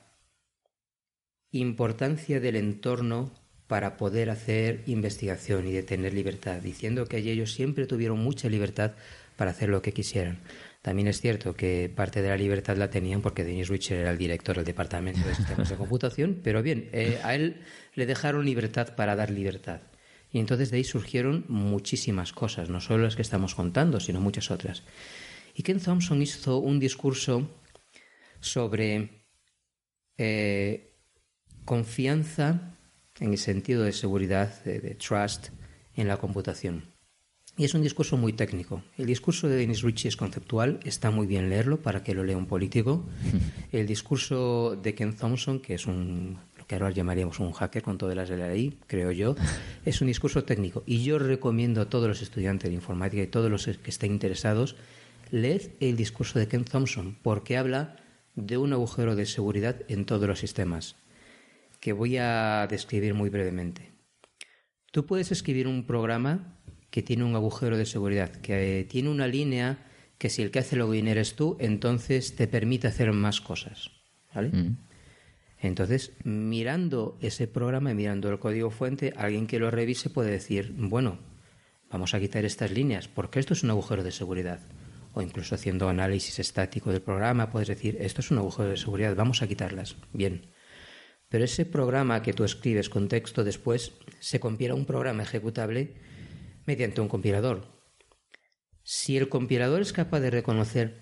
importancia del entorno para poder hacer investigación y de tener libertad, diciendo que ellos siempre tuvieron mucha libertad para hacer lo que quisieran. También es cierto que parte de la libertad la tenían porque Dennis Richard era el director del departamento de sistemas de computación, pero bien, eh, a él le dejaron libertad para dar libertad. Y entonces de ahí surgieron muchísimas cosas, no solo las que estamos contando, sino muchas otras. Y Ken Thompson hizo un discurso sobre eh, confianza en el sentido de seguridad, de trust en la computación. Y es un discurso muy técnico. El discurso de Dennis Ritchie es conceptual, está muy bien leerlo para que lo lea un político. El discurso de Ken Thompson, que es un lo que ahora llamaríamos un hacker con todas las de la ley, creo yo, es un discurso técnico. Y yo recomiendo a todos los estudiantes de informática y todos los que estén interesados, leed el discurso de Ken Thompson, porque habla de un agujero de seguridad en todos los sistemas, que voy a describir muy brevemente. Tú puedes escribir un programa que tiene un agujero de seguridad, que tiene una línea que si el que hace login eres tú, entonces te permite hacer más cosas. ¿Vale? Mm. Entonces, mirando ese programa y mirando el código fuente, alguien que lo revise puede decir, bueno, vamos a quitar estas líneas, porque esto es un agujero de seguridad. O incluso haciendo análisis estático del programa, puedes decir, esto es un agujero de seguridad, vamos a quitarlas. Bien. Pero ese programa que tú escribes con texto después se compila a un programa ejecutable mediante un compilador. Si el compilador es capaz de reconocer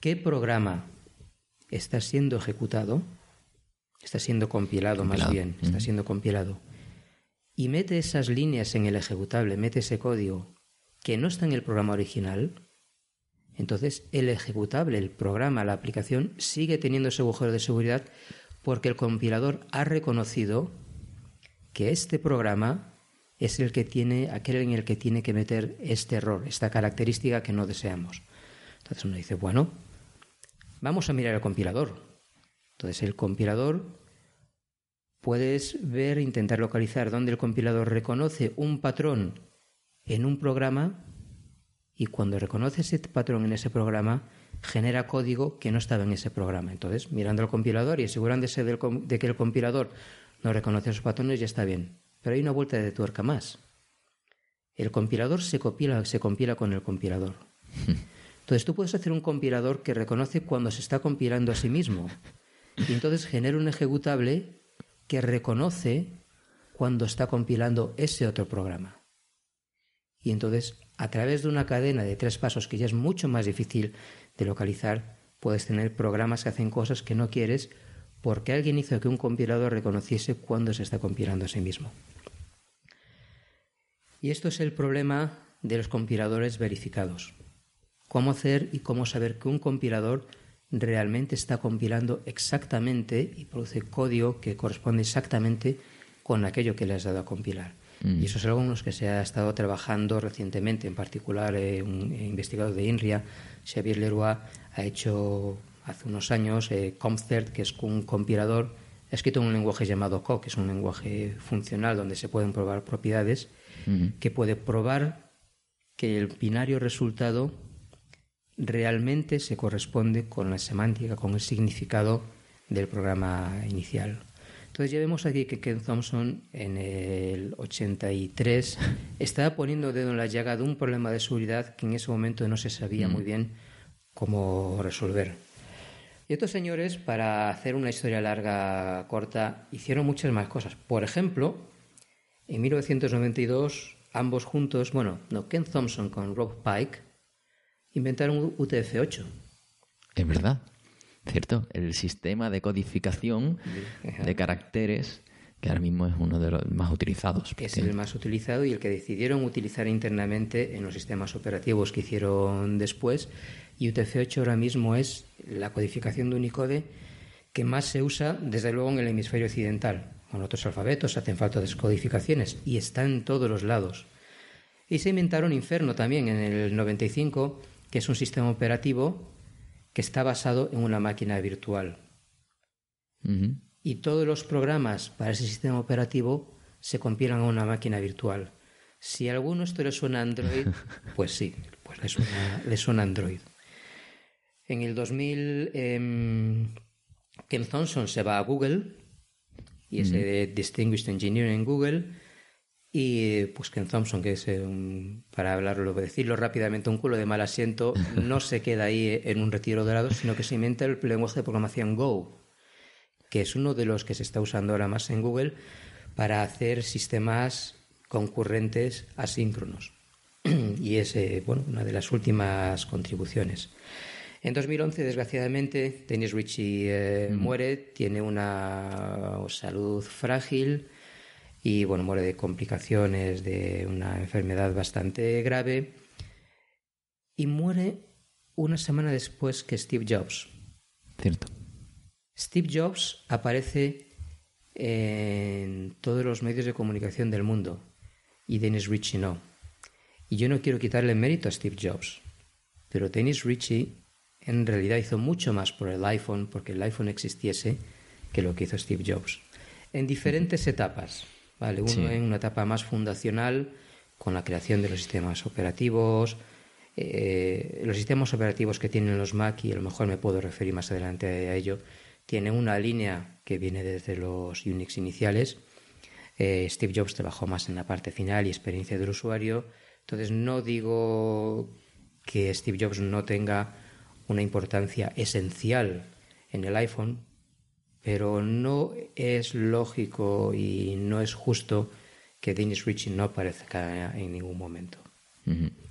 qué programa está siendo ejecutado, está siendo compilado, más bien, está siendo compilado, y mete esas líneas en el ejecutable, mete ese código que no está en el programa original, entonces el ejecutable, el programa, la aplicación sigue teniendo ese agujero de seguridad porque el compilador ha reconocido que este programa es el que tiene, aquel en el que tiene que meter este error, esta característica que no deseamos. Entonces uno dice, bueno, vamos a mirar el compilador. Entonces el compilador puedes ver, intentar localizar dónde el compilador reconoce un patrón en un programa y cuando reconoce ese patrón en ese programa, genera código que no estaba en ese programa. Entonces, mirando al compilador y asegurándose de que el compilador no reconoce esos patrones, ya está bien. Pero hay una vuelta de tuerca más. El compilador se, compila, se compila con el compilador. Entonces tú puedes hacer un compilador que reconoce cuando se está compilando a sí mismo. Y entonces genera un ejecutable que reconoce cuando está compilando ese otro programa. Y entonces, a través de una cadena de tres pasos que ya es mucho más difícil de localizar, puedes tener programas que hacen cosas que no quieres porque alguien hizo que un compilador reconociese cuando se está compilando a sí mismo. Y esto es el problema de los compiladores verificados cómo hacer y cómo saber que un compilador realmente está compilando exactamente y produce código que corresponde exactamente con aquello que le has dado a compilar. Mm. Y eso es algo en lo que se ha estado trabajando recientemente, en particular eh, un investigador de INRIA, Xavier Leroy, ha hecho hace unos años eh, CompCert, que es un compilador, ha escrito un lenguaje llamado Co, que es un lenguaje funcional donde se pueden probar propiedades, que puede probar que el binario resultado realmente se corresponde con la semántica, con el significado del programa inicial. Entonces ya vemos aquí que Ken Thompson en el 83 estaba poniendo dedo en la llaga de un problema de seguridad que en ese momento no se sabía mm. muy bien cómo resolver. Y estos señores, para hacer una historia larga, corta, hicieron muchas más cosas. Por ejemplo, en 1992, ambos juntos, bueno, no, Ken Thompson con Rob Pike, inventaron UTF-8. Es verdad, ¿cierto? El sistema de codificación de caracteres que ahora mismo es uno de los más utilizados. Es el más utilizado y el que decidieron utilizar internamente en los sistemas operativos que hicieron después. Y UTF-8 ahora mismo es la codificación de Unicode que más se usa, desde luego, en el hemisferio occidental. Con otros alfabetos hacen falta descodificaciones y está en todos los lados. Y se inventaron Inferno también en el 95 que es un sistema operativo que está basado en una máquina virtual. Y todos los programas para ese sistema operativo se compilan a una máquina virtual. Si a alguno esto le suena Android, pues sí, pues le suena, Android. En el 2000, em, Ken Thompson se va a Google y es Distinguished Engineer en Google y pues Ken Thompson, que es, un, para hablarlo, decirlo rápidamente, un culo de mal asiento, no se queda ahí en un retiro dorado, sino que se inventa el lenguaje de programación Go, que es uno de los que se está usando ahora más en Google para hacer sistemas concurrentes asíncronos. y es eh, bueno, una de las últimas contribuciones. En 2011, desgraciadamente, Dennis Ritchie eh, muere, tiene una salud frágil y bueno, muere de complicaciones de una enfermedad bastante grave y muere una semana después que Steve Jobs. Cierto. Steve Jobs aparece en todos los medios de comunicación del mundo y Dennis Ritchie no. Y yo no quiero quitarle mérito a Steve Jobs, pero Dennis Ritchie en realidad hizo mucho más por el iPhone, porque el iPhone existiese, que lo que hizo Steve Jobs. En diferentes etapas. Vale, uno en una etapa más fundacional con la creación de los sistemas operativos, eh, los sistemas operativos que tienen los Mac, y a lo mejor me puedo referir más adelante a ello, tienen una línea que viene desde los Unix iniciales. Eh, Steve Jobs trabajó más en la parte final y experiencia del usuario. Entonces no digo que Steve Jobs no tenga una importancia esencial en el iPhone, pero no es lógico y no es justo que Dennis Ritchie no aparezca en ningún momento.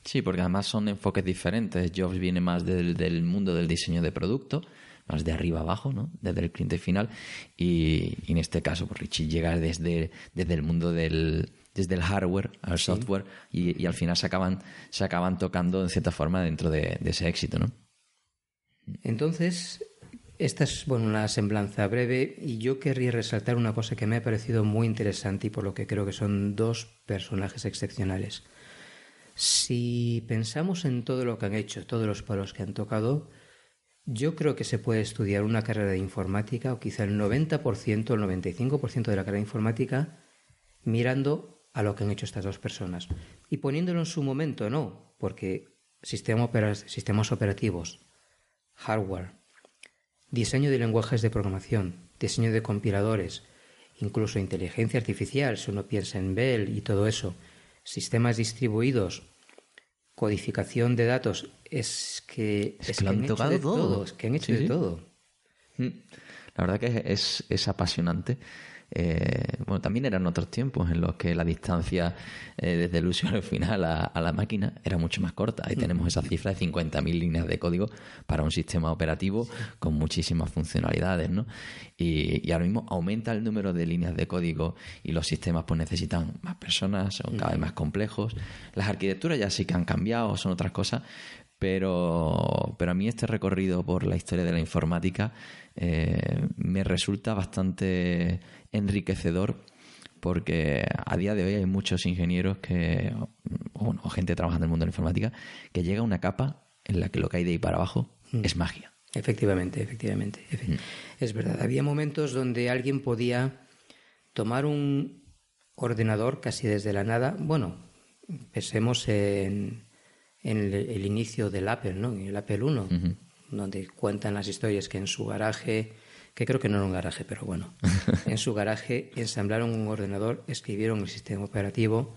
Sí, porque además son enfoques diferentes. Jobs viene más del, mundo del diseño de producto, más de arriba abajo, ¿no? Desde el cliente final. Y, en este caso, pues Richie llega desde, desde el mundo del, desde el hardware al software y, al final se acaban, se acaban tocando en cierta forma dentro de, de ese éxito, ¿no? Entonces, esta es bueno, una semblanza breve y yo querría resaltar una cosa que me ha parecido muy interesante y por lo que creo que son dos personajes excepcionales. Si pensamos en todo lo que han hecho, todos los palos que han tocado, yo creo que se puede estudiar una carrera de informática o quizá el 90% o el 95% de la carrera de informática mirando a lo que han hecho estas dos personas y poniéndolo en su momento, no, porque sistemas operativos hardware, diseño de lenguajes de programación, diseño de compiladores, incluso inteligencia artificial, si uno piensa en Bell y todo eso, sistemas distribuidos, codificación de datos, es que, es, que, lo han, tocado de todo. Es que han hecho de todo. Mm. La verdad que es, es apasionante. Eh, bueno, también eran otros tiempos en los que la distancia eh, desde el usuario final a, la máquina era mucho más corta. Ahí tenemos esa cifra de 50.000 líneas de código para un sistema operativo con muchísimas funcionalidades, ¿no? Y, ahora mismo aumenta el número de líneas de código y los sistemas pues necesitan más personas, son cada vez más complejos. Las arquitecturas ya sí que han cambiado, son otras cosas, pero, pero a mí este recorrido por la historia de la informática eh, me resulta bastante enriquecedor porque a día de hoy hay muchos ingenieros que, o, gente trabajando en el mundo de la informática, que llega a una capa en la que lo que hay de ahí para abajo mm. es magia. Efectivamente, efectivamente. Mm. Es verdad. Había momentos donde alguien podía tomar un ordenador casi desde la nada. Bueno, pensemos en, en el, inicio del Apple, ¿no? En el Apple I, donde cuentan las historias que en su garaje, que creo que no era un garaje, pero bueno, en su garaje ensamblaron un ordenador, escribieron el sistema operativo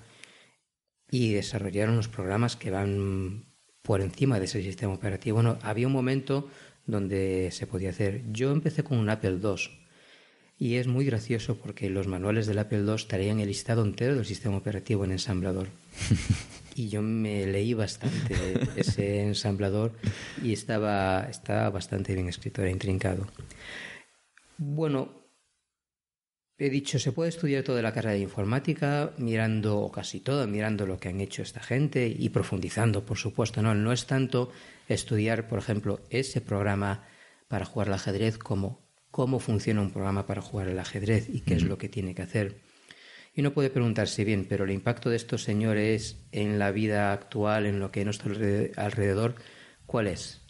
y desarrollaron los programas que van por encima de ese sistema operativo. Bueno, había un momento donde se podía hacer. Yo empecé con un Apple II y es muy gracioso porque los manuales del Apple II traían el listado entero del sistema operativo en ensamblador. y yo me leí bastante ese ensamblador y estaba, estaba bastante bien escrito, era intrincado. Bueno, he dicho, se puede estudiar toda la carrera de informática mirando, o casi toda, mirando lo que han hecho esta gente y profundizando, por supuesto. No, no es tanto estudiar, por ejemplo, ese programa para jugar al ajedrez como cómo funciona un programa para jugar al ajedrez y qué es lo que tiene que hacer y uno puede preguntarse bien, pero el impacto de estos señores en la vida actual, en lo que hay nuestro alrededor, ¿cuál es?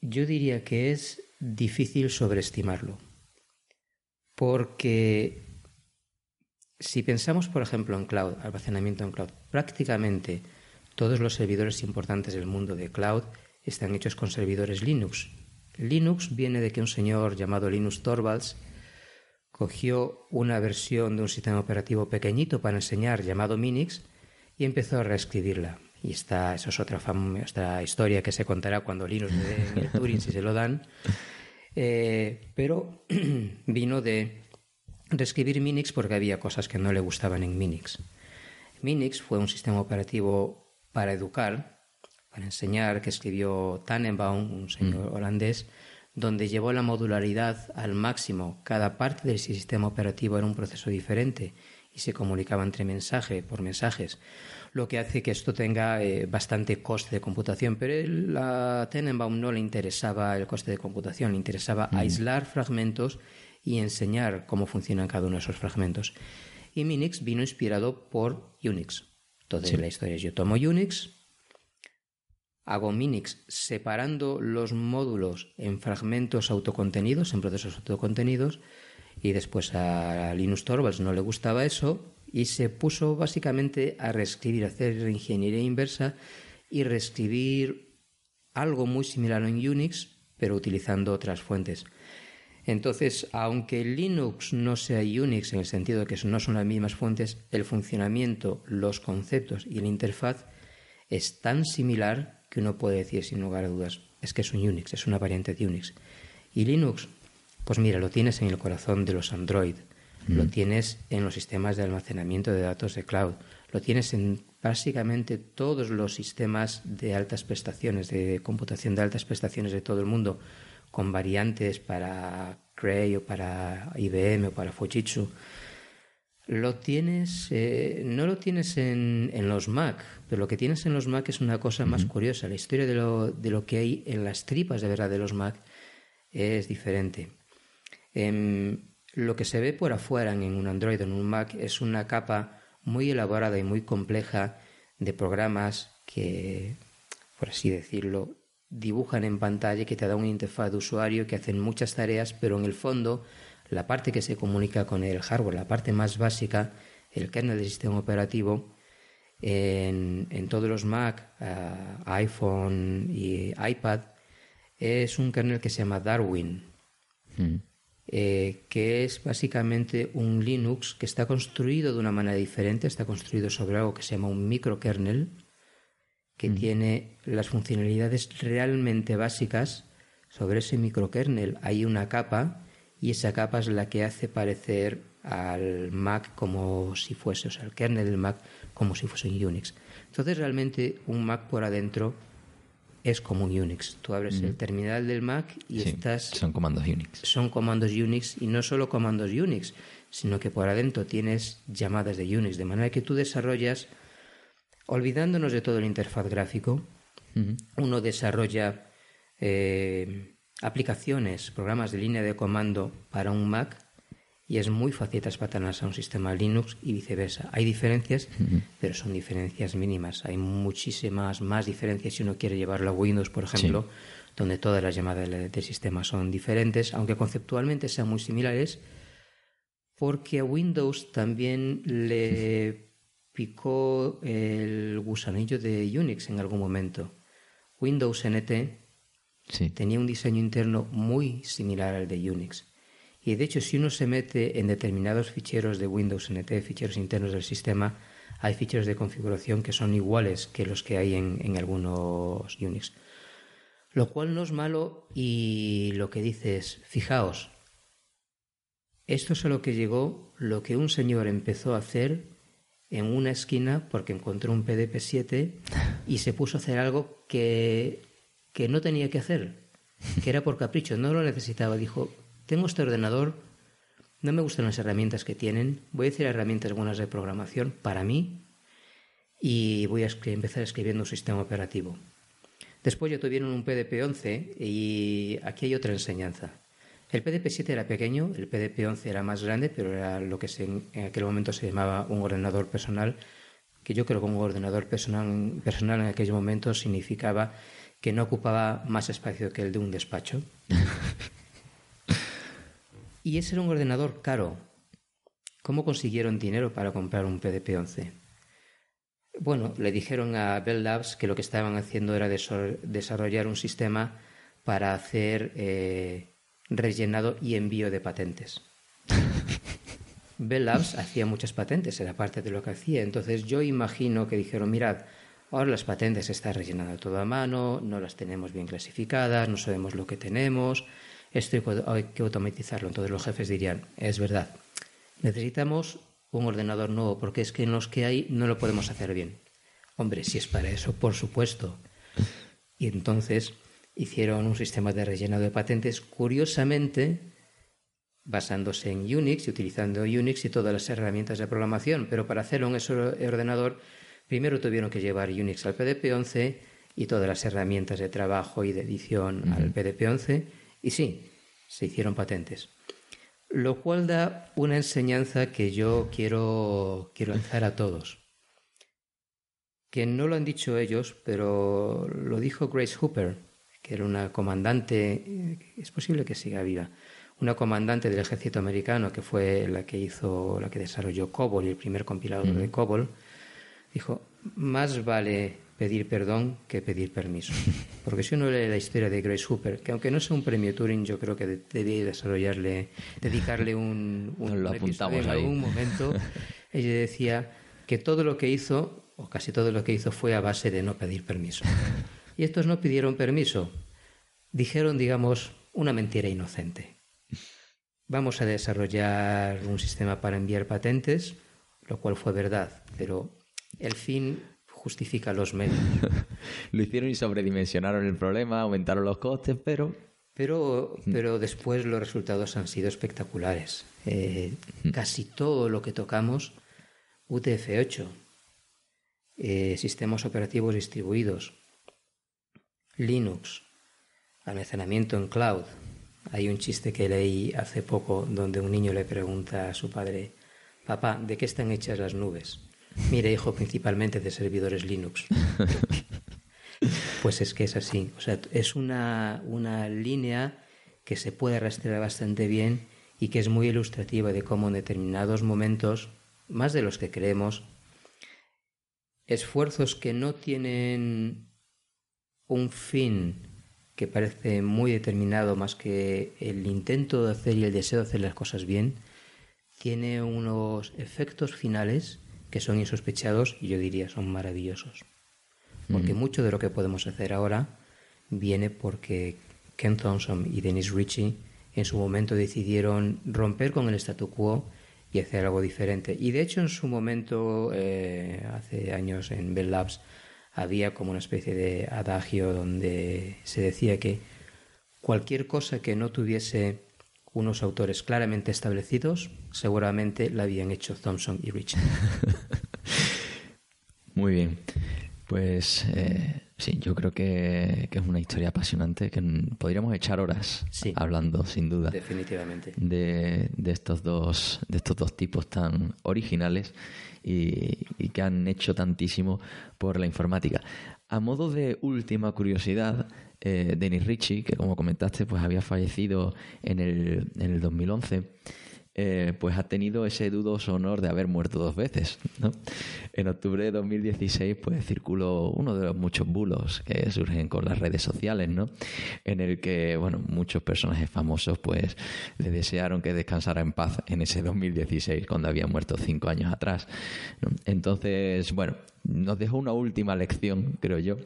Yo diría que es difícil sobreestimarlo. Porque si pensamos, por ejemplo, en cloud, almacenamiento en cloud, prácticamente todos los servidores importantes del mundo de cloud están hechos con servidores Linux. Linux viene de que un señor llamado Linus Torvalds cogió una versión de un sistema operativo pequeñito para enseñar llamado Minix y empezó a reescribirla. Y esta, eso es otra, otra historia que se contará cuando Linux le den el Turing, si se lo dan. Eh, pero vino de reescribir Minix porque había cosas que no le gustaban en Minix. Minix fue un sistema operativo para educar, para enseñar, que escribió Tannenbaum, un señor mm. holandés, donde llevó la modularidad al máximo. Cada parte del sistema operativo era un proceso diferente y se comunicaba entre mensaje por mensajes, lo que hace que esto tenga eh, bastante coste de computación. Pero a Tenenbaum no le interesaba el coste de computación, le interesaba aislar fragmentos y enseñar cómo funcionan cada uno de esos fragmentos. Y Minix vino inspirado por Unix. Entonces la historia es yo tomo Unix, hago Minix separando los módulos en fragmentos autocontenidos, en procesos autocontenidos, y después a Linus Torvalds no le gustaba eso y se puso básicamente a reescribir, a hacer ingeniería inversa y reescribir algo muy similar en Unix, pero utilizando otras fuentes. Entonces, aunque Linux no sea Unix en el sentido de que no son las mismas fuentes, el funcionamiento, los conceptos y la interfaz es tan similar que uno puede decir sin lugar a dudas, es que es un Unix, es una variante de Unix. Y Linux, pues mira, lo tienes en el corazón de los Android, lo tienes en los sistemas de almacenamiento de datos de cloud, lo tienes en básicamente todos los sistemas de altas prestaciones, de computación de altas prestaciones de todo el mundo, con variantes para Cray o para IBM o para Fujitsu. Lo tienes, eh, no lo tienes en, en, los Mac, pero lo que tienes en los Mac es una cosa más curiosa. La historia de lo, de lo, que hay en las tripas de verdad de los Mac es diferente. Em, lo que se ve por afuera en un Android o en un Mac es una capa muy elaborada y muy compleja de programas que, por así decirlo, dibujan en pantalla, que te da una interfaz de usuario que hacen muchas tareas, pero en el fondo la parte que se comunica con el hardware, la parte más básica, el kernel del sistema operativo, en, todos los Mac, eh, iPhone y iPad, es un kernel que se llama Darwin, Mm. eh, que es básicamente un Linux que está construido de una manera diferente, está construido sobre algo que se llama un microkernel, que tiene las funcionalidades realmente básicas. Sobre ese microkernel hay una capa y esa capa es la que hace parecer al Mac como si fuese, o sea, el kernel del Mac como si fuese un Unix. Entonces realmente un Mac por adentro es como un Unix. Tú abres el terminal del Mac y Sí, estás Son comandos Unix. son comandos Unix y no solo comandos Unix, sino que por adentro tienes llamadas de Unix, de manera que tú desarrollas, olvidándonos de todo el interfaz gráfico, uno desarrolla eh, aplicaciones, programas de línea de comando para un Mac y es muy fácil traspasarlas a un sistema Linux y viceversa. Hay diferencias, pero son diferencias mínimas. Hay muchísimas más diferencias si uno quiere llevarlo a Windows, por ejemplo, donde todas las llamadas del, del sistema son diferentes, aunque conceptualmente sean muy similares, porque a Windows también le picó el gusanillo de Unix en algún momento. Windows NT Sí. tenía un diseño interno muy similar al de Unix. Y de hecho, si uno se mete en determinados ficheros de Windows NT, ficheros internos del sistema, hay ficheros de configuración que son iguales que los que hay en, en algunos Unix. Lo cual no es malo y lo que dice es, fijaos, esto es a lo que llegó lo que un señor empezó a hacer en una esquina porque encontró un PDP-7 y se puso a hacer algo que, que no tenía que hacer, que era por capricho, no lo necesitaba. Dijo, tengo este ordenador, no me gustan las herramientas que tienen, voy a hacer herramientas buenas de programación para mí y voy a empezar escribiendo un sistema operativo. Después ya tuvieron un PDP-11 y aquí hay otra enseñanza. El PDP-7 era pequeño, el PDP-11 era más grande, pero era lo que en aquel momento se llamaba un ordenador personal, que yo creo que un ordenador personal, personal en aquel momento significaba que no ocupaba más espacio que el de un despacho. y ese era un ordenador caro. ¿Cómo consiguieron dinero para comprar un PDP-11? Bueno, le dijeron a Bell Labs que lo que estaban haciendo era desarrollar un sistema para hacer eh, rellenado y envío de patentes. Bell Labs hacía muchas patentes, era parte de lo que hacía. Entonces yo imagino que dijeron, mirad, ahora las patentes están rellenando todo a mano, no las tenemos bien clasificadas, no sabemos lo que tenemos, esto hay que- automatizarlo. Entonces los jefes dirían, es verdad, necesitamos un ordenador nuevo porque es que en los que hay no lo podemos hacer bien. Hombre, si es para eso, por supuesto. Y entonces hicieron un sistema de rellenado de patentes, curiosamente, basándose en Unix y utilizando Unix y todas las herramientas de programación. Pero para hacerlo en ese ordenador, primero tuvieron que llevar Unix al PDP-11 y todas las herramientas de trabajo y de edición al PDP-11. Y sí, se hicieron patentes. Lo cual da una enseñanza que yo quiero, quiero lanzar a todos. Que no lo han dicho ellos, pero lo dijo Grace Hooper, que era una comandante, es posible que siga viva, una comandante del ejército americano que fue la que hizo, la que desarrolló COBOL y el primer compilador de COBOL, dijo, más vale pedir perdón que pedir permiso. Porque si uno lee la historia de Grace Hooper, que aunque no sea un premio Turing, yo creo que de- debía desarrollarle, dedicarle un, un, lo episodio apuntamos en algún momento. Ella decía que todo lo que hizo, o casi todo lo que hizo, fue a base de no pedir permiso. Y estos no pidieron permiso. Dijeron, digamos, una mentira inocente. Vamos a desarrollar un sistema para enviar patentes, lo cual fue verdad, pero el fin justifica los medios. Lo hicieron y sobredimensionaron el problema, aumentaron los costes, pero Pero, pero después los resultados han sido espectaculares. Eh, casi todo lo que tocamos, UTF-8, eh, sistemas operativos distribuidos, Linux, almacenamiento en cloud. Hay un chiste que leí hace poco donde un niño le pregunta a su padre, papá, ¿de qué están hechas las nubes? Mire, hijo, principalmente de servidores Linux. Pues es que es así. O sea, es una, una línea que se puede rastrear bastante bien y que es muy ilustrativa de cómo en determinados momentos, más de los que creemos, esfuerzos que no tienen un fin que parece muy determinado más que el intento de hacer y el deseo de hacer las cosas bien, tiene unos efectos finales que son insospechados y yo diría son maravillosos. Porque mucho de lo que podemos hacer ahora viene porque Ken Thompson y Dennis Ritchie en su momento decidieron romper con el statu quo y hacer algo diferente. Y de hecho en su momento, eh, hace años en Bell Labs, había como una especie de adagio donde se decía que cualquier cosa que no tuviese unos autores claramente establecidos, seguramente la habían hecho Thompson y Rich. Muy bien. Pues eh, sí, yo creo que, es una historia apasionante que podríamos echar horas hablando, sin duda. Definitivamente. De, estos dos, de estos dos tipos tan originales y, que han hecho tantísimo por la informática. A modo de última curiosidad, eh, Denis Ritchie, que como comentaste, pues había fallecido en el, en el 2011 eh, pues ha tenido ese dudoso honor de haber muerto dos veces. En octubre de 2016 pues circuló uno de los muchos bulos que surgen con las redes sociales, ¿no? en el que bueno, muchos personajes famosos pues le desearon que descansara en paz en ese 2016 cuando había muerto cinco años atrás. Entonces, bueno, nos dejó una última lección, creo yo,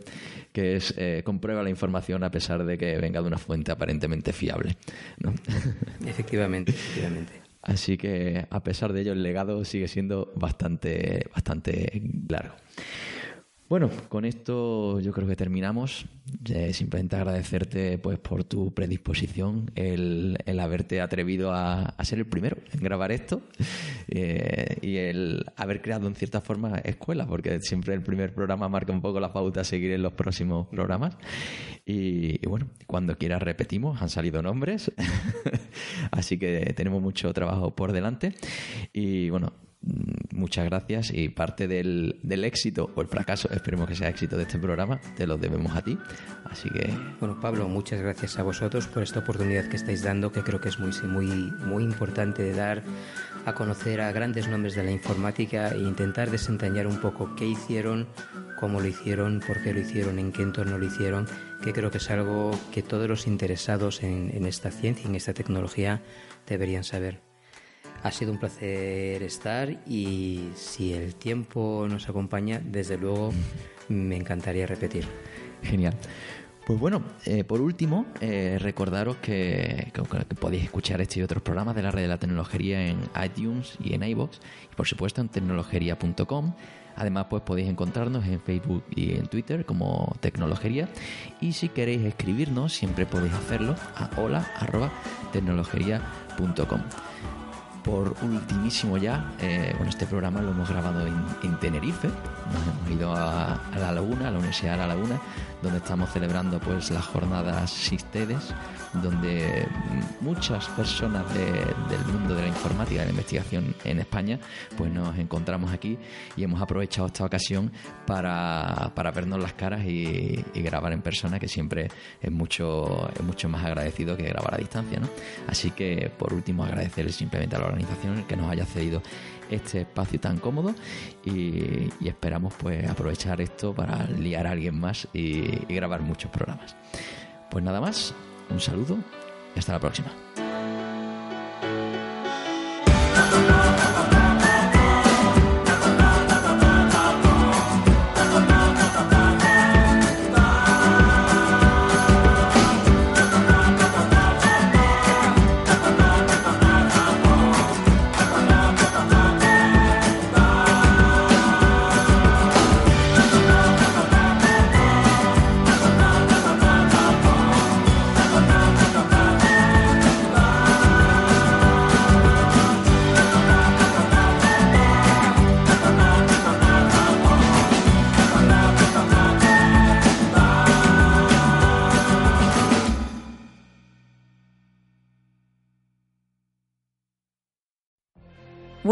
que es eh, comprueba la información a pesar de que venga de una fuente aparentemente fiable. Efectivamente, efectivamente. Así que a pesar de ello el legado sigue siendo bastante, bastante largo. Bueno, con esto yo creo que terminamos. Eh, simplemente agradecerte pues por tu predisposición, el, haberte atrevido a, ser el primero en grabar esto eh, y el haber creado en cierta forma escuela, porque siempre el primer programa marca un poco la pauta a seguir en los próximos programas. Y, y bueno, cuando quieras repetimos, han salido nombres, así que tenemos mucho trabajo por delante. Y bueno, muchas gracias y parte del, del, éxito o el fracaso, esperemos que sea éxito de este programa, te lo debemos a ti. Así que. Bueno, Pablo, muchas gracias a vosotros por esta oportunidad que estáis dando, que creo que es muy, muy, muy importante de dar a conocer a grandes nombres de la informática e intentar desentrañar un poco qué hicieron, cómo lo hicieron, por qué lo hicieron, en qué entorno lo hicieron, que creo que es algo que todos los interesados en, en esta ciencia, en esta tecnología, deberían saber. Ha sido un placer estar y si el tiempo nos acompaña, desde luego me encantaría repetir. Genial. Pues bueno, eh, por último, eh, recordaros que, podéis escuchar este y otros programas de la red de la tecnología en iTunes y en iBox y por supuesto en tecnologería.com. Además, pues podéis encontrarnos en Facebook y en Twitter como Tecnologería. Y si queréis escribirnos, siempre podéis hacerlo a hola.tecnologería.com por ultimísimo ya, eh, bueno, este programa lo hemos grabado en, Tenerife, nos hemos ido a, la laguna, a la Universidad de la Laguna, donde estamos celebrando pues las jornadas SISTEDES, donde muchas personas del mundo de la informática y de la investigación en España pues nos encontramos aquí y hemos aprovechado esta ocasión para, vernos las caras y, grabar en persona que siempre es mucho, es mucho más agradecido que grabar a distancia ¿no? así que por último agradecerle simplemente a la organización que nos haya cedido este espacio tan cómodo y, esperamos pues aprovechar esto para liar a alguien más y grabar muchos programas pues nada más un saludo y hasta la próxima.